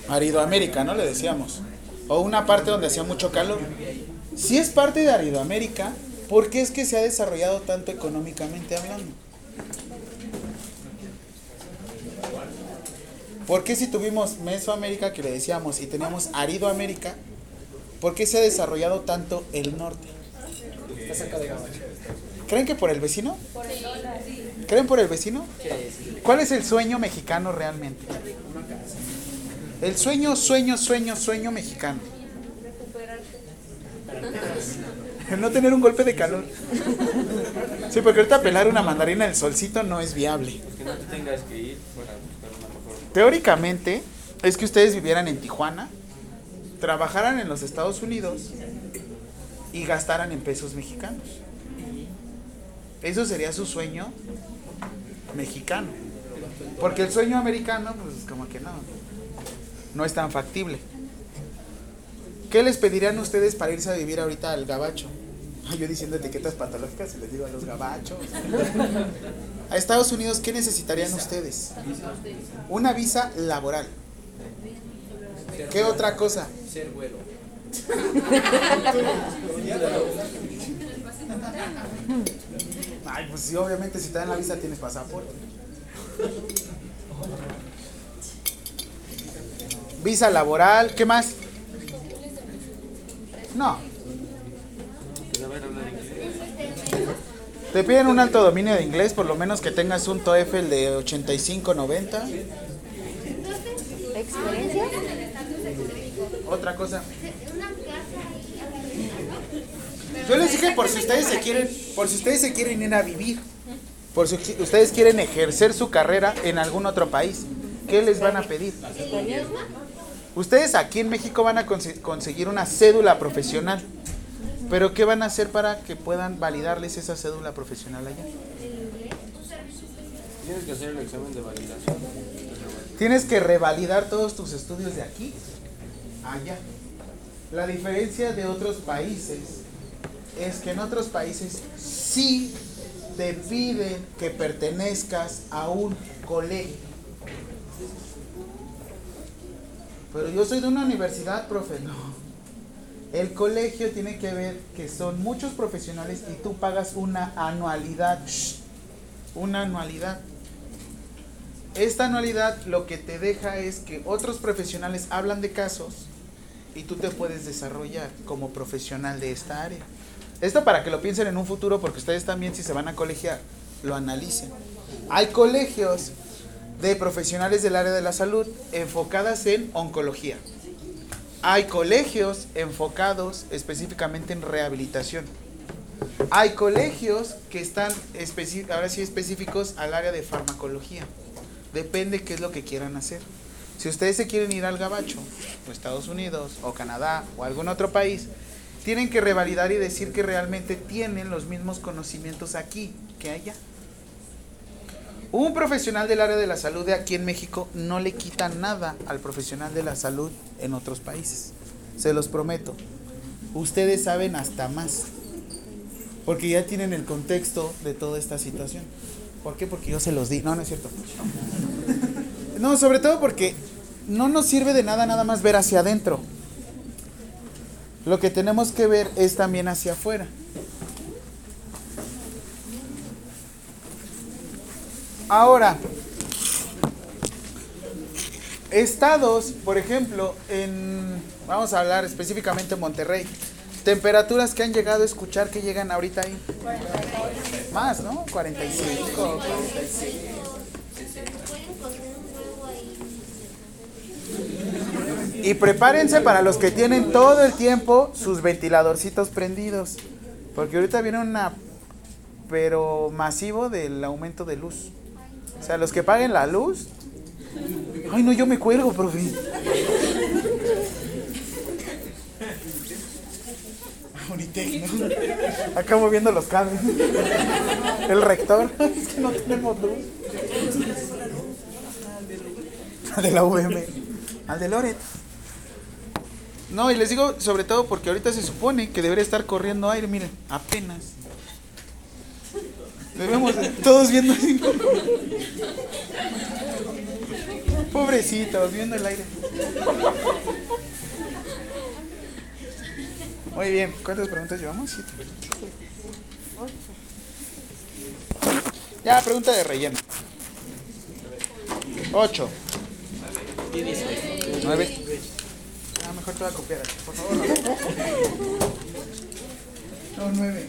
Aridoamérica, ¿no? Le decíamos. O una parte donde hacía mucho calor. Si es parte de Aridoamérica, ¿por qué es que se ha desarrollado tanto económicamente hablando? ¿Por qué si tuvimos Mesoamérica que le decíamos y teníamos Aridoamérica, por qué se ha desarrollado tanto el norte? Está cerca de Gabacho. ¿Creen que por el vecino? Por el dólar, sí. ¿Creen por el vecino? ¿Cuál es el sueño mexicano realmente? El sueño, sueño, sueño, sueño mexicano. No tener un golpe de calor. Sí, porque ahorita pelar una mandarina del solcito no es viable. Teóricamente, es que ustedes vivieran en Tijuana, trabajaran en los Estados Unidos y gastaran en pesos mexicanos. Eso sería su sueño mexicano. Porque el sueño americano, pues como que no, no es tan factible. ¿Qué les pedirían ustedes para irse a vivir ahorita al gabacho? Yo diciendo etiquetas patológicas y les digo a los gabachos. A Estados Unidos, ¿qué necesitarían ustedes? Una visa laboral. ¿Qué otra cosa? Ser güero. Ay, pues sí, obviamente si te dan la visa tienes pasaporte. Visa laboral, ¿qué más? No, te piden un alto dominio de inglés, por lo menos que tengas un TOEFL de 85, 90. ¿Experiencia? Otra cosa. Yo les dije por si ustedes se quieren, por si ustedes se quieren ir a vivir, por si ustedes quieren ejercer su carrera en algún otro país, ¿qué les van a pedir? Ustedes aquí en México van a conse- conseguir una cédula profesional, pero ¿qué van a hacer para que puedan validarles esa cédula profesional allá? Tienes que hacer el examen de validación. Tienes que revalidar todos tus estudios de aquí allá. La diferencia de otros países es que en otros países sí te piden que pertenezcas a un colegio. Pero yo soy de una universidad, profe. No. El colegio tiene que ver que son muchos profesionales y tú pagas una anualidad. Shh. Una anualidad. Esta anualidad lo que te deja es que otros profesionales hablan de casos y tú te puedes desarrollar como profesional de esta área. Esto para que lo piensen en un futuro porque ustedes también si se van a colegiar lo analicen. Hay colegios de profesionales del área de la salud enfocadas en oncología. Hay colegios enfocados específicamente en rehabilitación. Hay colegios que están ahora sí específicos al área de farmacología. Depende qué es lo que quieran hacer. Si ustedes se quieren ir al Gabacho, o Estados Unidos, o Canadá, o algún otro país, tienen que revalidar y decir que realmente tienen los mismos conocimientos aquí que allá. Un profesional del área de la salud de aquí en México no le quita nada al profesional de la salud en otros países. Se los prometo. Ustedes saben hasta más. Porque ya tienen el contexto de toda esta situación. ¿Por qué? Porque yo se los di. No, no es cierto. No, sobre todo porque no nos sirve de nada nada más ver hacia adentro. Lo que tenemos que ver es también hacia afuera. Ahora, estados, por ejemplo, en, vamos a hablar específicamente en Monterrey, temperaturas que han llegado a escuchar que llegan ahorita ahí. Más, ¿no? 45, 46. Y prepárense para los que tienen todo el tiempo sus ventiladorcitos prendidos. Porque ahorita viene una, pero masivo del aumento de luz. O sea, los que paguen la luz. Ay, no, yo me cuelgo, profe. ¿no? Acabo viendo los cables. El rector. Es que no tenemos luz. Al de la UM. Al de Loret. No, y les digo sobre todo porque ahorita se supone que debería estar corriendo aire, miren, apenas. Debemos todos viendo así. Pobrecitos, viendo el aire. Muy bien, ¿cuántas preguntas llevamos? Siete. Ya, pregunta de relleno. Ocho. Nueve. Ah, mejor te voy a copiar, por favor. No, nueve.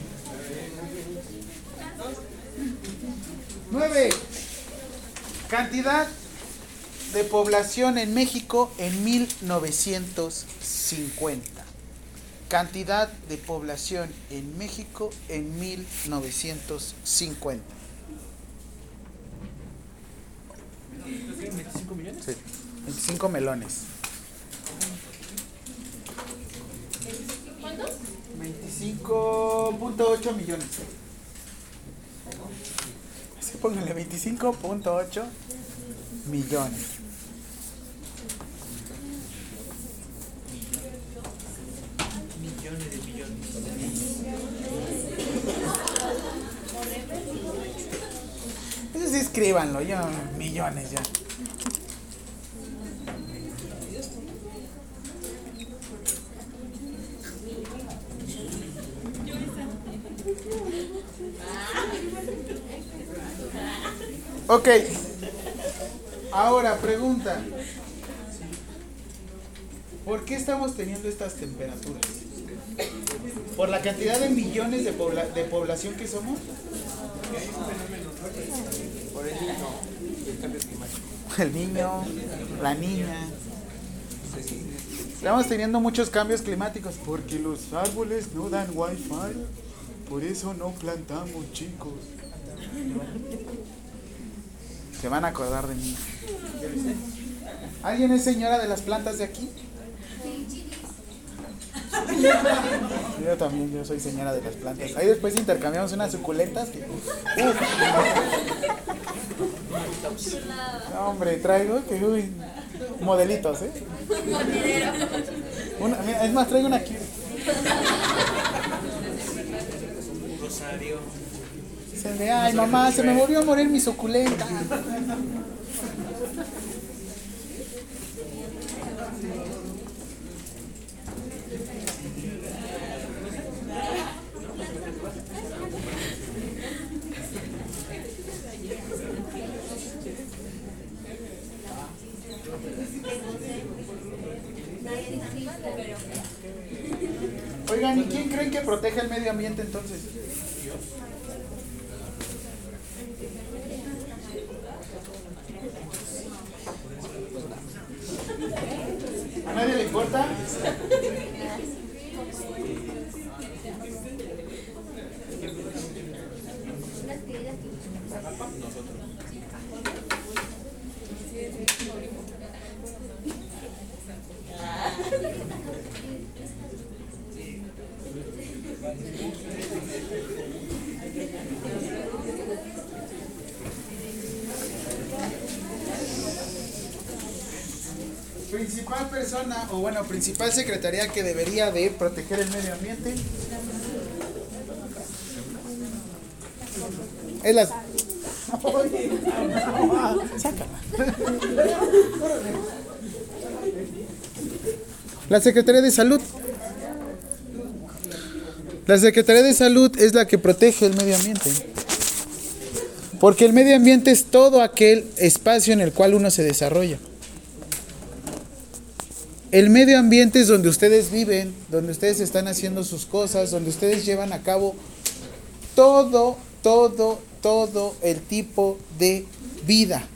Nueve. Cantidad de población en México en 1950. Cantidad de población en México en 1950. ¿25 millones? Sí, 25 melones. ¿Cuántos? 25.8 millones. Pónganle 25.8 millones. Millones de millones. Sí, escríbanlo, yo millones ya. Ok. Ahora, pregunta. ¿Por qué estamos teniendo estas temperaturas? ¿Por la cantidad de millones de, pobla- de población que somos? Por el niño el cambio climático. El niño, la niña. Estamos teniendo muchos cambios climáticos porque los árboles no dan wifi. Por eso no plantamos, chicos. Se van a acordar de mí. ¿Alguien es señora de las plantas de aquí? Yo también, yo soy señora de las plantas. Ahí después intercambiamos unas suculentas. que- ¡Uf! No, hombre, traigo que uy, modelitos, ¿eh? Una, mira, es más, traigo una aquí. Ay mamá, se me volvió a morir mi suculenta. Oigan, ¿y quién creen que protege el medio ambiente entonces? ¿A nadie le importa? Principal persona, o bueno, principal secretaría que debería de proteger el medio ambiente. Es la. La Secretaría de Salud. La Secretaría de Salud es la que protege el medio ambiente. Porque el medio ambiente es todo aquel espacio en el cual uno se desarrolla. El medio ambiente es donde ustedes viven, donde ustedes están haciendo sus cosas, donde ustedes llevan a cabo todo, todo, todo el tipo de vida.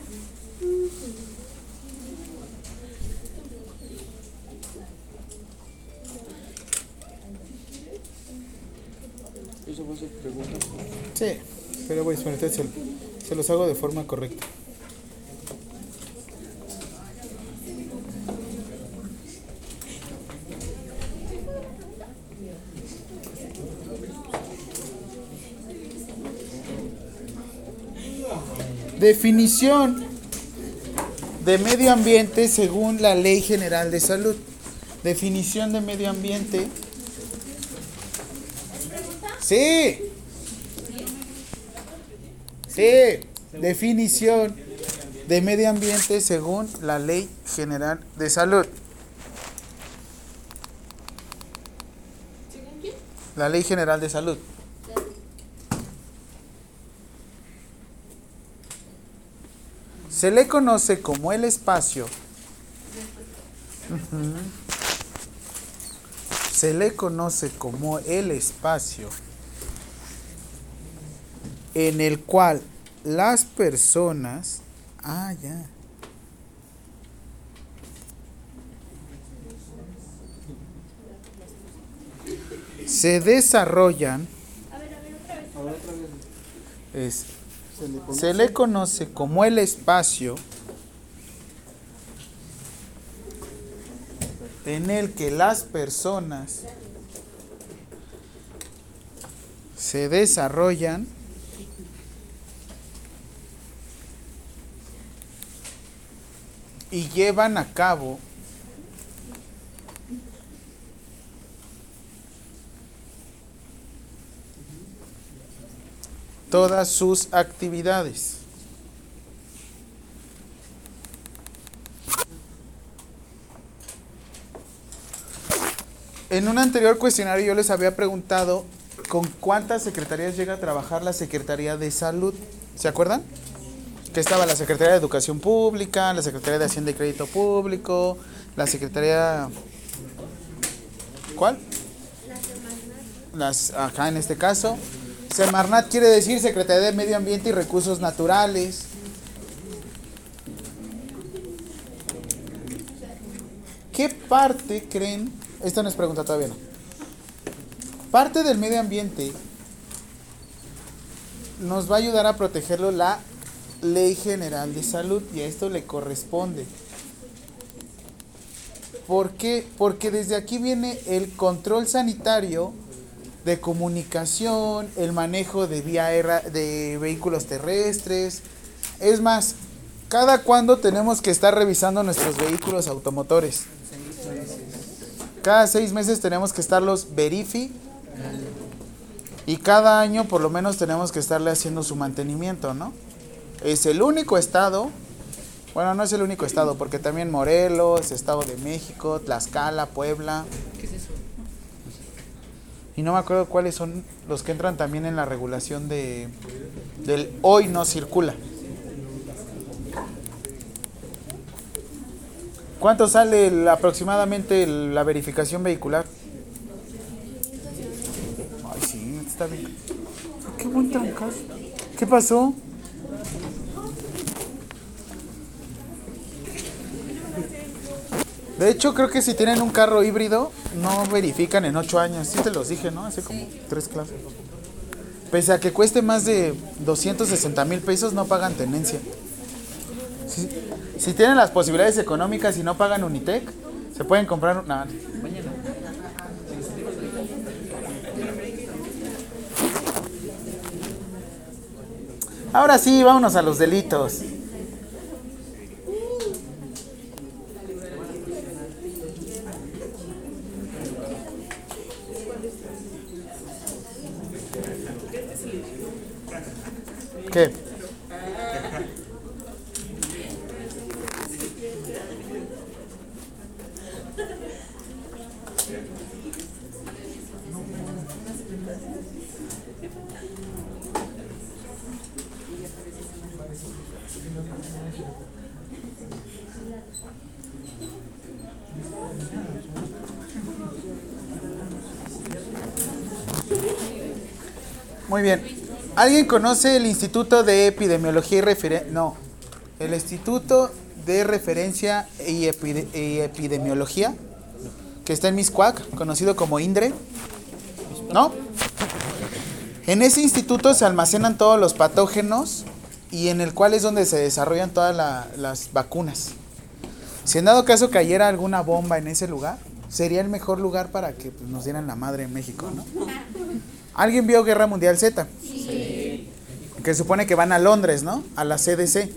Eso va a ser pregunta. Sí, pero voy a se, se los hago de forma correcta. Definición de medio ambiente según la Ley General de Salud. Definición de medio ambiente. Sí. Sí. Definición de medio ambiente según la Ley General de Salud. La Ley General de Salud. Se le conoce como el espacio. Se le conoce como el espacio en el cual las personas. Ah. Se desarrollan. Es, se le conoce como el espacio en el que las personas se desarrollan y llevan a cabo todas sus actividades. En un anterior cuestionario yo les había preguntado con cuántas secretarías llega a trabajar la Secretaría de Salud. ¿Se acuerdan? Que estaba la Secretaría de Educación Pública, la Secretaría de Hacienda y Crédito Público, la Secretaría... ¿Cuál? Las, acá en este caso. Semarnat quiere decir Secretaría de Medio Ambiente y Recursos Naturales. ¿Qué parte creen? Esta no es pregunta todavía. Parte del medio ambiente nos va a ayudar a protegerlo la Ley General de Salud y a esto le corresponde. ¿Por qué? Porque desde aquí viene el control sanitario de comunicación, el manejo de vía de vehículos terrestres. Es más, cada cuando tenemos que estar revisando nuestros vehículos automotores. Cada seis meses tenemos que estarlos verifi y cada año por lo menos tenemos que estarle haciendo su mantenimiento, ¿no? Es el único estado, bueno, no es el único estado, porque también Morelos, Estado de México, Tlaxcala, Puebla. ¿Qué es eso? Y no me acuerdo cuáles son los que entran también en la regulación de del hoy no circula. ¿Cuánto sale el- aproximadamente el- la verificación vehicular? Ay, sí, está bien. Qué buen trancazo. ¿Qué pasó? De hecho, creo que si tienen un carro híbrido, no verifican en ocho años. Sí te los dije, ¿no? Hace como tres clases. Pese a que cueste más de 260 mil pesos, no pagan tenencia. Si, si tienen las posibilidades económicas y no pagan Unitec, se pueden comprar una... Mañana. Ahora sí, vámonos a los delitos. ¿Qué? Muy bien. ¿Alguien conoce el Instituto de Epidemiología y Referencia? No. El Instituto de Referencia y, Epide- Epidemiología, que está en Miscuac, conocido como INDRE. ¿No? En ese instituto se almacenan todos los patógenos y en el cual es donde se desarrollan todas la- las vacunas. Si en dado caso cayera alguna bomba en ese lugar, sería el mejor lugar para que pues, nos dieran la madre en México, ¿no? ¿Alguien vio Guerra Mundial Z? Que supone que van a Londres, ¿no? A la CDC,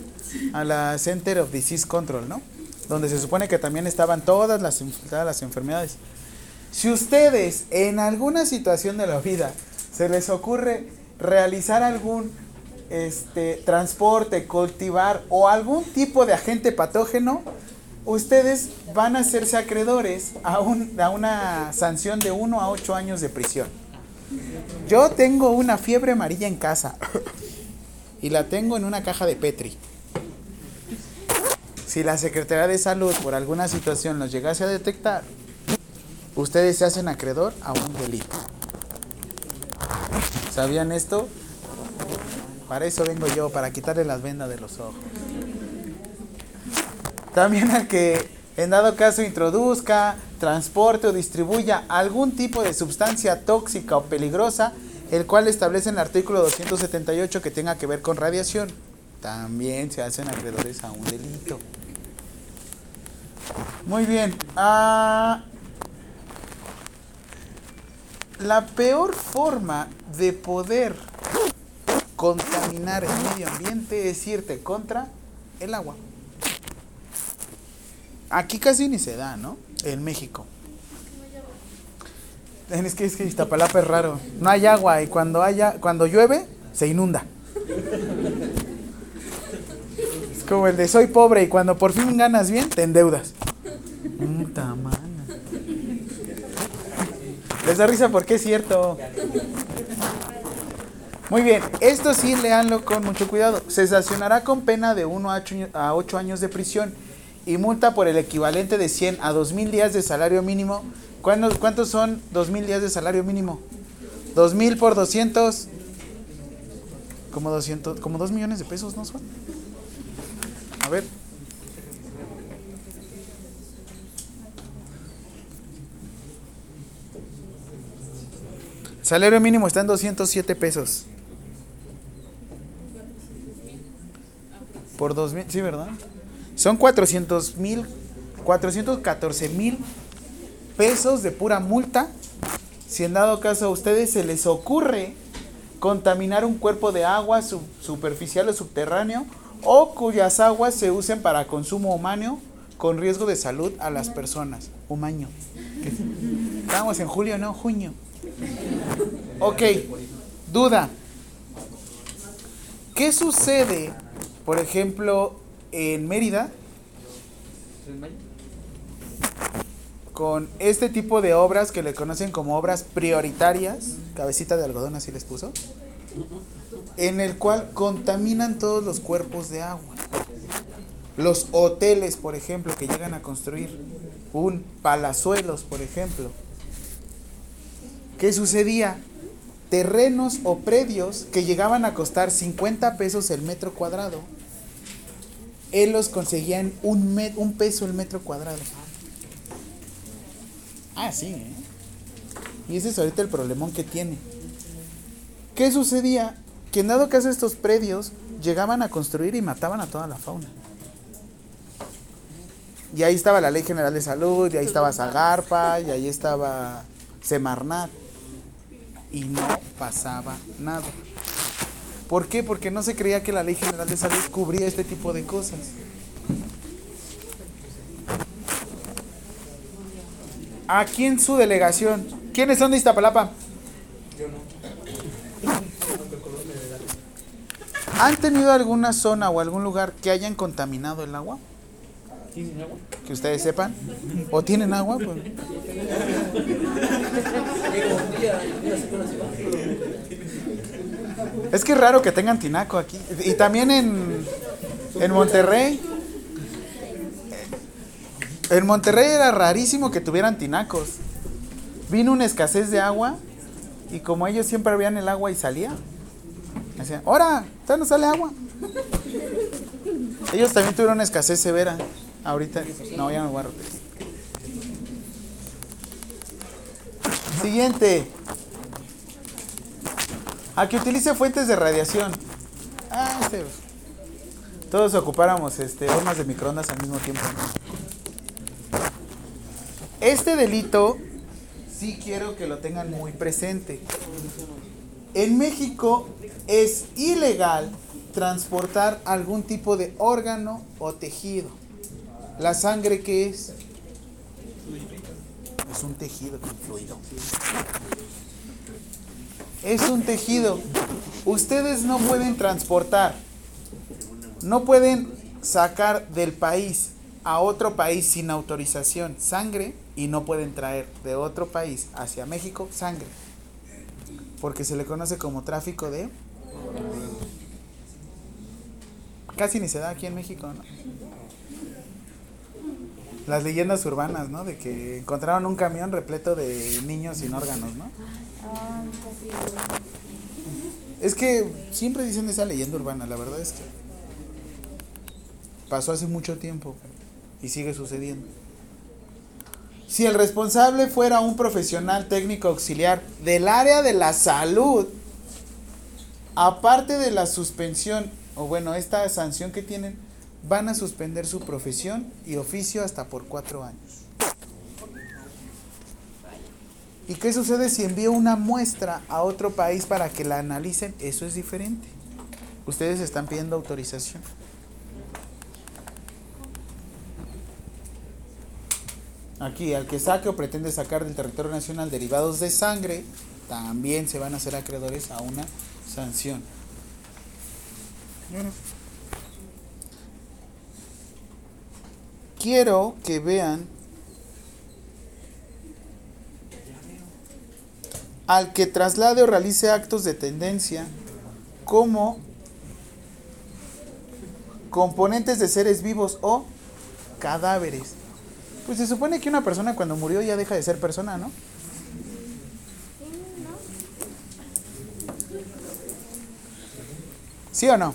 a la Center of Disease Control, ¿no? Donde se supone que también estaban todas las, todas las enfermedades. Si ustedes en alguna situación de la vida se les ocurre realizar algún este, transporte, cultivar o algún tipo de agente patógeno, ustedes van a hacerse acreedores a, un- a una sanción de 1 a 8 años de prisión. Yo tengo una fiebre amarilla en casa y la tengo en una caja de Petri. Si la Secretaría de Salud por alguna situación los llegase a detectar, ustedes se hacen acreedor a un delito. ¿Sabían esto? Para eso vengo yo, para quitarle las vendas de los ojos. También al que en dado caso introduzca, transporte o distribuya algún tipo de sustancia tóxica o peligrosa, el cual establece en el artículo 278 que tenga que ver con radiación, también se hacen acreedores a un delito. Muy bien. ah, la peor forma de poder contaminar el medio ambiente es irte contra el agua. Aquí casi ni se da, ¿no? En México. Es que es que Iztapalapa es raro. No hay agua y cuando haya, cuando llueve, se inunda. Es como el de soy pobre y cuando por fin ganas bien, te endeudas. Puta. Les da risa porque es cierto. Muy bien, esto sí leanlo con mucho cuidado. Se sancionará con pena de 1 a 8 años de prisión y multa por el equivalente de 100 a 2000 días de salario mínimo. ¿Cuántos, cuántos son 2000 días de salario mínimo? 2000 por 200 como 200 como 2 millones de pesos, ¿no son? A ver. Salario mínimo está en 207 pesos. Por 2000, sí, ¿verdad? Son 400 mil, 414 mil pesos de pura multa. Si en dado caso a ustedes se les ocurre contaminar un cuerpo de agua superficial o subterráneo o cuyas aguas se usen para consumo humano con riesgo de salud a las personas. Humaño. Estamos en julio, no, junio. Ok, duda. ¿Qué sucede, por ejemplo, en Mérida con este tipo de obras que le conocen como obras prioritarias? Cabecita de algodón así les puso. En el cual contaminan todos los cuerpos de agua. Los hoteles, por ejemplo, que llegan a construir. Un palazuelos, por ejemplo. ¿Qué sucedía? Terrenos o predios que llegaban a costar 50 pesos el metro cuadrado, él los conseguía en un, un peso el metro cuadrado. Ah, sí, ¿eh? Y ese es ahorita el problemón que tiene. ¿Qué sucedía? Que en dado caso estos predios llegaban a construir y mataban a toda la fauna. Y ahí estaba la Ley General de Salud, y ahí estaba Zagarpa, y ahí estaba Semarnat y no pasaba nada. ¿Por qué? Porque no se creía que la Ley General de Salud cubría este tipo de cosas. Aquí en su delegación, ¿quiénes son de Iztapalapa? ¿Han tenido alguna zona o algún lugar que hayan contaminado el agua? ¿Tienen agua? Que ustedes sepan. ¿O tienen agua? Pues, Es que es raro que tengan tinaco aquí. Y también en, en Monterrey. En Monterrey era rarísimo que tuvieran tinacos. Vino una escasez de agua Y como ellos siempre veían el agua y salía, decían, ¡Hora! ¿Usted no sale agua? Ellos también tuvieron una escasez severa. Ahorita, no, ya no voy. Siguiente. A que utilice fuentes de radiación. Ah, este. Todos ocupáramos este, hormas de microondas al mismo tiempo. Este delito sí quiero que lo tengan muy presente. En México es ilegal transportar algún tipo de órgano o tejido. ¿La sangre qué es? Es un tejido fluido. Es un tejido. Ustedes no pueden transportar, no pueden sacar del país a otro país sin autorización sangre y no pueden traer de otro país hacia México sangre. Porque se le conoce como tráfico de... Casi ni se da aquí en México, ¿no? Las leyendas urbanas, ¿no? De que encontraron un camión repleto de niños sin órganos, ¿no? Es que siempre dicen esa leyenda urbana, la verdad es que pasó hace mucho tiempo y sigue sucediendo. Si el responsable fuera un profesional técnico auxiliar del área de la salud, aparte de la suspensión, o bueno, esta sanción que tienen, van a suspender su profesión y oficio hasta por cuatro años. ¿Y qué sucede si envío una muestra a otro país para que la analicen? Eso es diferente. Ustedes están pidiendo autorización. Aquí, al que saque o pretende sacar del territorio nacional derivados de sangre, también se van a hacer acreedores a una sanción. Bueno. Quiero que vean al que traslade o realice actos de tendencia como componentes de seres vivos o cadáveres. Pues se supone que una persona cuando murió ya deja de ser persona, ¿no? ¿Sí o no?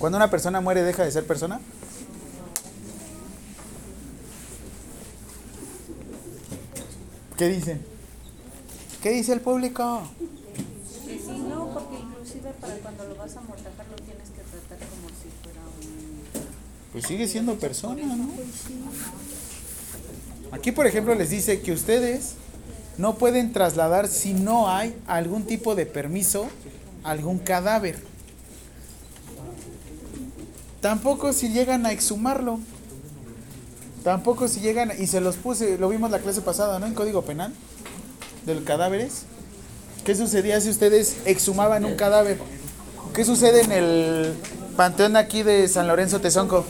Cuando una persona muere deja de ser persona. ¿Qué dicen? ¿Qué dice el público? Sí, no, porque inclusive para cuando lo vas a lo tienes que tratar como si fuera un... Pues sigue siendo persona, ¿no? Aquí, por ejemplo, les dice que ustedes no pueden trasladar si no hay algún tipo de permiso, algún cadáver. Tampoco si llegan a exhumarlo. Tampoco si llegan, y se los puse, lo vimos la clase pasada, ¿no? En Código Penal, del cadáveres. ¿Qué sucedía si ustedes exhumaban un cadáver? ¿Qué sucede en el panteón aquí de San Lorenzo Tezonco?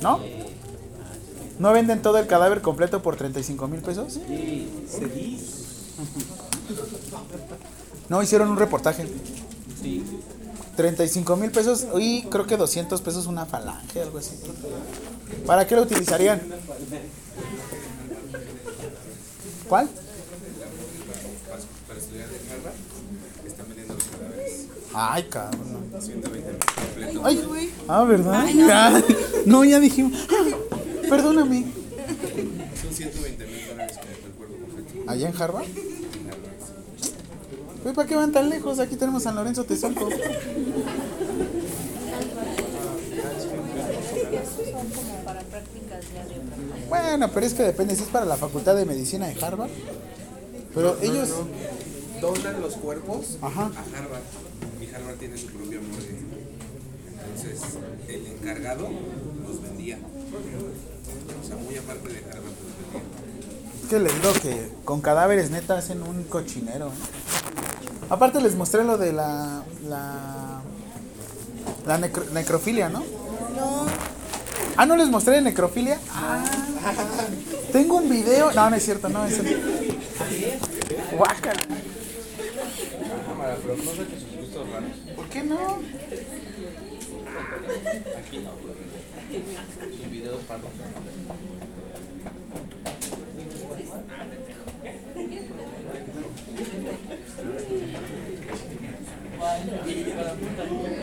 ¿No? ¿No venden todo el cadáver completo por 35 mil pesos? No, hicieron un reportaje. 35 mil pesos y creo que 200 pesos una falange, algo así. ¿Para qué lo utilizarían? ¿Cuál? Para estudiar en Harvard, están vendiendo los cadáveres. Ay, cabrón. 120 mil completo. Ay, ah, ¿verdad? Ya. No, ya dijimos. Ah, Perdóname. Son 120 mil dólares el cuerpo completo. ¿Allá en Harvard? Güey, ¿para qué van tan lejos? Aquí tenemos San Lorenzo Tezonco. Son como para prácticas ya de otra Bueno, pero es que depende si es para la Facultad de Medicina de Harvard. Pero ellos. Donan los cuerpos Ajá. a Harvard. Harvard tiene su propia morgue. Entonces, el encargado los vendía. O sea, muy aparte de Harvard los vendía. Es que les digo que con cadáveres neta hacen un cochinero. ¿eh? Aparte les mostré lo de la. La, la necro- necrofilia, ¿no? No, Ah, ¿no les mostré de necrofilia? Ah. Tengo un video. No, no es cierto, no es cierto. Guácala. ¿Por qué no? Aquí no. Sus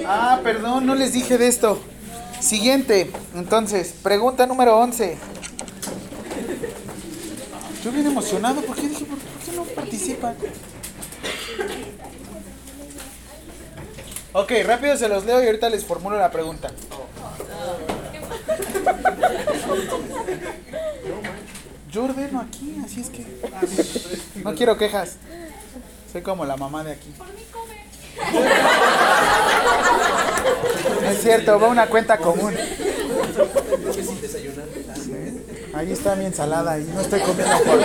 Ah, perdón, no les dije de esto. Siguiente, entonces, pregunta número 11. Yo bien emocionado, ¿por qué dije, por qué no participan? Ok, rápido se los leo y ahorita les formulo la pregunta. Yo ordeno aquí, así es que... No quiero quejas. Soy como la mamá de aquí. No es cierto, va una cuenta común. Ahí está mi ensalada y no estoy comiendo por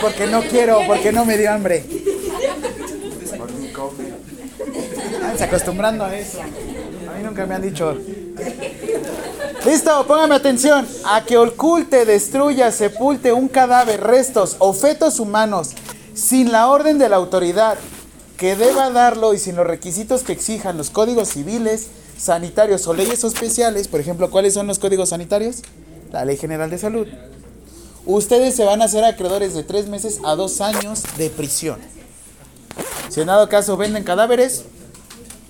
porque no quiero, porque no me dio hambre. Váyanse acostumbrando a eso. A mí nunca me han dicho. Listo, póngame atención. A que oculte, destruya, sepulte un cadáver, restos o fetos humanos sin la orden de la autoridad que deba darlo y sin los requisitos que exijan los códigos civiles, sanitarios o leyes especiales, por ejemplo, ¿cuáles son los códigos sanitarios? La Ley General de Salud. Ustedes se van a hacer acreedores de tres meses a dos años de prisión. Si en dado caso venden cadáveres,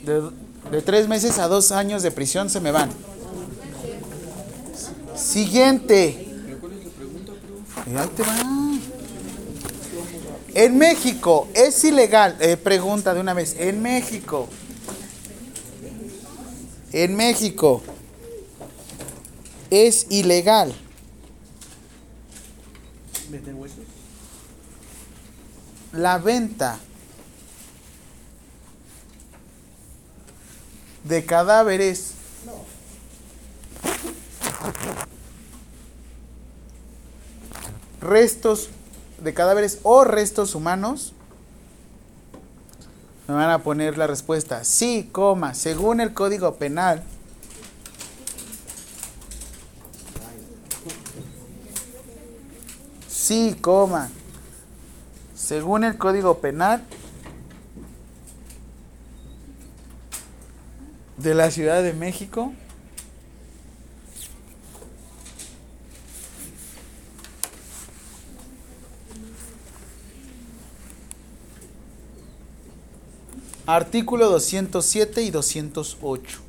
de, de tres meses a dos años de prisión se me van. Siguiente. Eh, ahí te va. En México es ilegal, eh, pregunta de una vez, en México, en México es ilegal la venta de cadáveres restos de cadáveres o restos humanos? Me van a poner la respuesta. Sí, coma, según el Código Penal. Sí, coma. Según el Código Penal de la Ciudad de México. Artículo 207 y 208.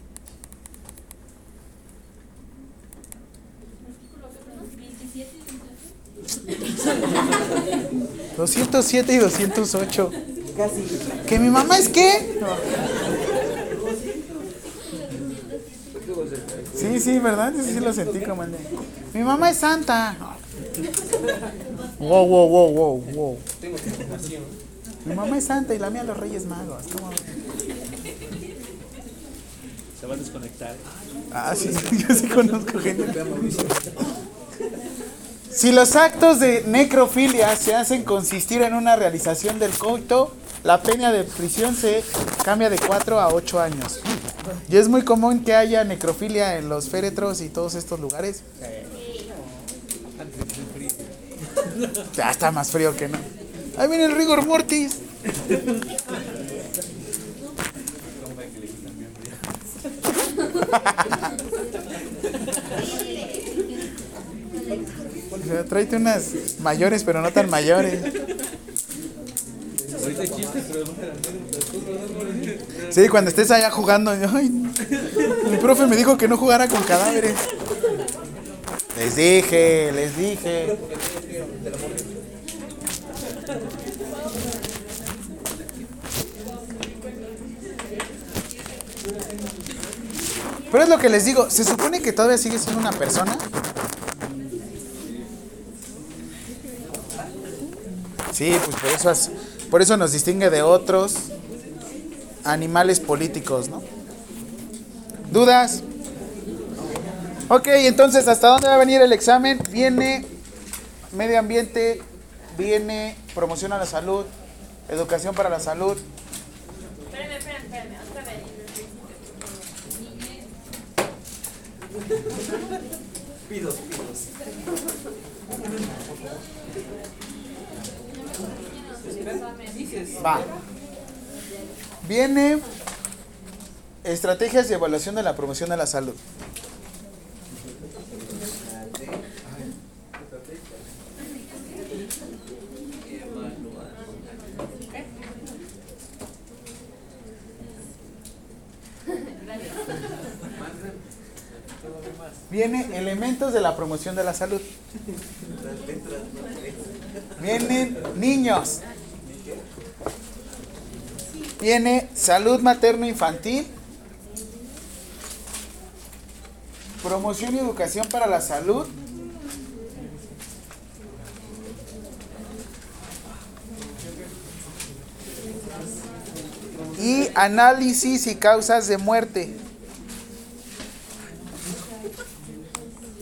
¿207 y 208? ¿Que mi mamá es qué? Sí, sí, ¿verdad? Eso sí lo sentí como el de, Mi mamá es santa. Wow, wow, wow, wow, wow. Mi mamá es santa y la mía los Reyes Magos. ¿Cómo? Se va a desconectar. Ah, sí, yo sí conozco gente. Si los actos de necrofilia se hacen consistir en una realización del coito, la pena de prisión se cambia de 4 a 8 años. Y es muy común que haya necrofilia en los féretros y todos estos lugares. Ya está más frío que no. Ahí viene el rigor mortis. Tráete unas mayores, pero no tan mayores. Sí, cuando estés allá jugando, ay, mi profe me dijo que no jugara con cadáveres. Les dije, les dije. Pero es lo que les digo, se supone que todavía sigue siendo una persona. Sí, pues por eso, es- por eso nos distingue de otros animales políticos, ¿no? ¿Dudas? Ok, entonces, ¿hasta dónde va a venir el examen? Viene medio ambiente, viene promoción a la salud, educación para la salud. Espérame, espérame, espérame, otra vez. Va. Viene estrategias de evaluación de la promoción de la salud. Viene elementos de la promoción de la salud. Vienen niños. Viene salud materno-infantil. Promoción y educación para la salud. Y análisis y causas de muerte.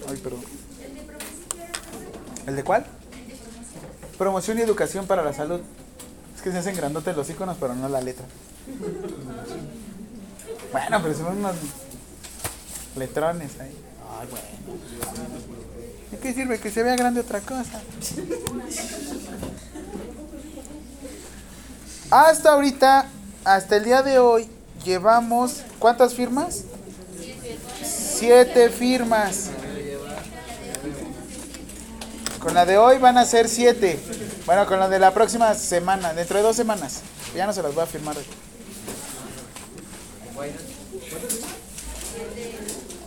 Ay, perdón. ¿El de cuál? Promoción y educación para la salud. Que se hacen grandotes los iconos, pero no la letra. Bueno, pero son unos letrones ahí. Ay, bueno. ¿De qué sirve? Que se vea grande otra cosa. Hasta ahorita, hasta el día de hoy, llevamos. ¿Cuántas firmas? Siete firmas. Con la de hoy van a ser siete. Bueno, con la de la próxima semana, dentro de dos semanas. Ya no se las voy a firmar.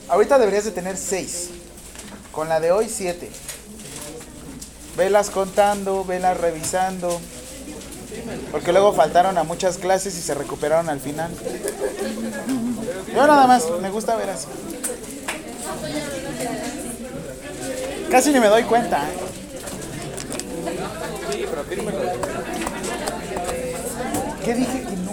Ahorita deberías de tener seis. Con la de hoy, siete. Velas contando, velas revisando. Porque luego faltaron a muchas clases y se recuperaron al final. Yo nada más, me gusta ver así. Casi ni me doy cuenta. ¿eh? ¿Qué dije que no?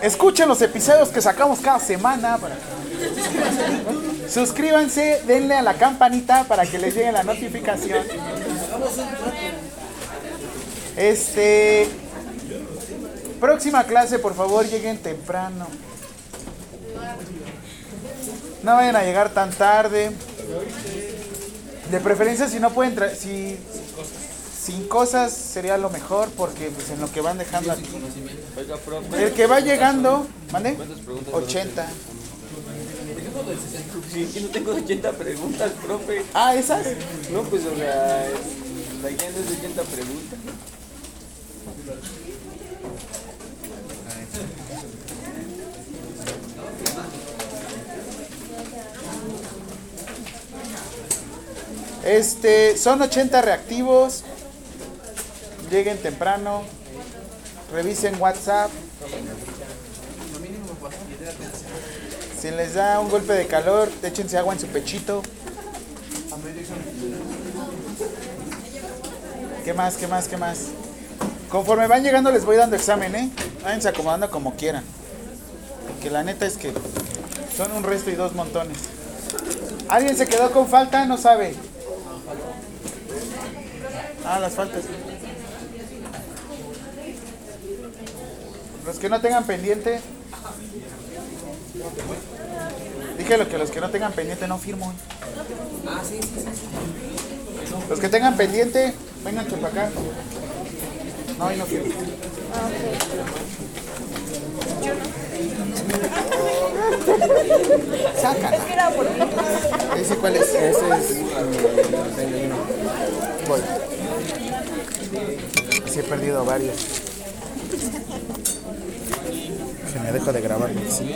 Escuchen los episodios que sacamos cada semana. Suscríbanse, denle a la campanita para que les llegue la notificación. Este. Próxima clase, por favor, lleguen temprano. No vayan a llegar tan tarde. De preferencia, si no pueden traer. Si, sin cosas sería lo mejor, porque pues, en lo que van dejando aquí. Profe. El que va llegando, ¿mande? 80. Sí, que no tengo 80 preguntas, profe. Ah, esas. No, pues, o sea, la guía no es de 80 preguntas. Este, son 80 reactivos. Lleguen temprano. Revisen WhatsApp. Si les da un golpe de calor, échense agua en su pechito. ¿Qué más? ¿Qué más? ¿Qué más? Conforme van llegando les voy dando examen, ¿eh? Váyanse acomodando como quieran. Que la neta es que son un resto y dos montones. ¿Alguien se quedó con falta? No sabe. Ah, las faltas. Los que no tengan pendiente. Dije lo que los que no tengan pendiente no firmo. Los que tengan pendiente, vengan para acá. No, y no firmo. Sácala. ¿Ese cuál es? Ese es. Voy. Sí he perdido varios. Se me dejo de grabar. Sí.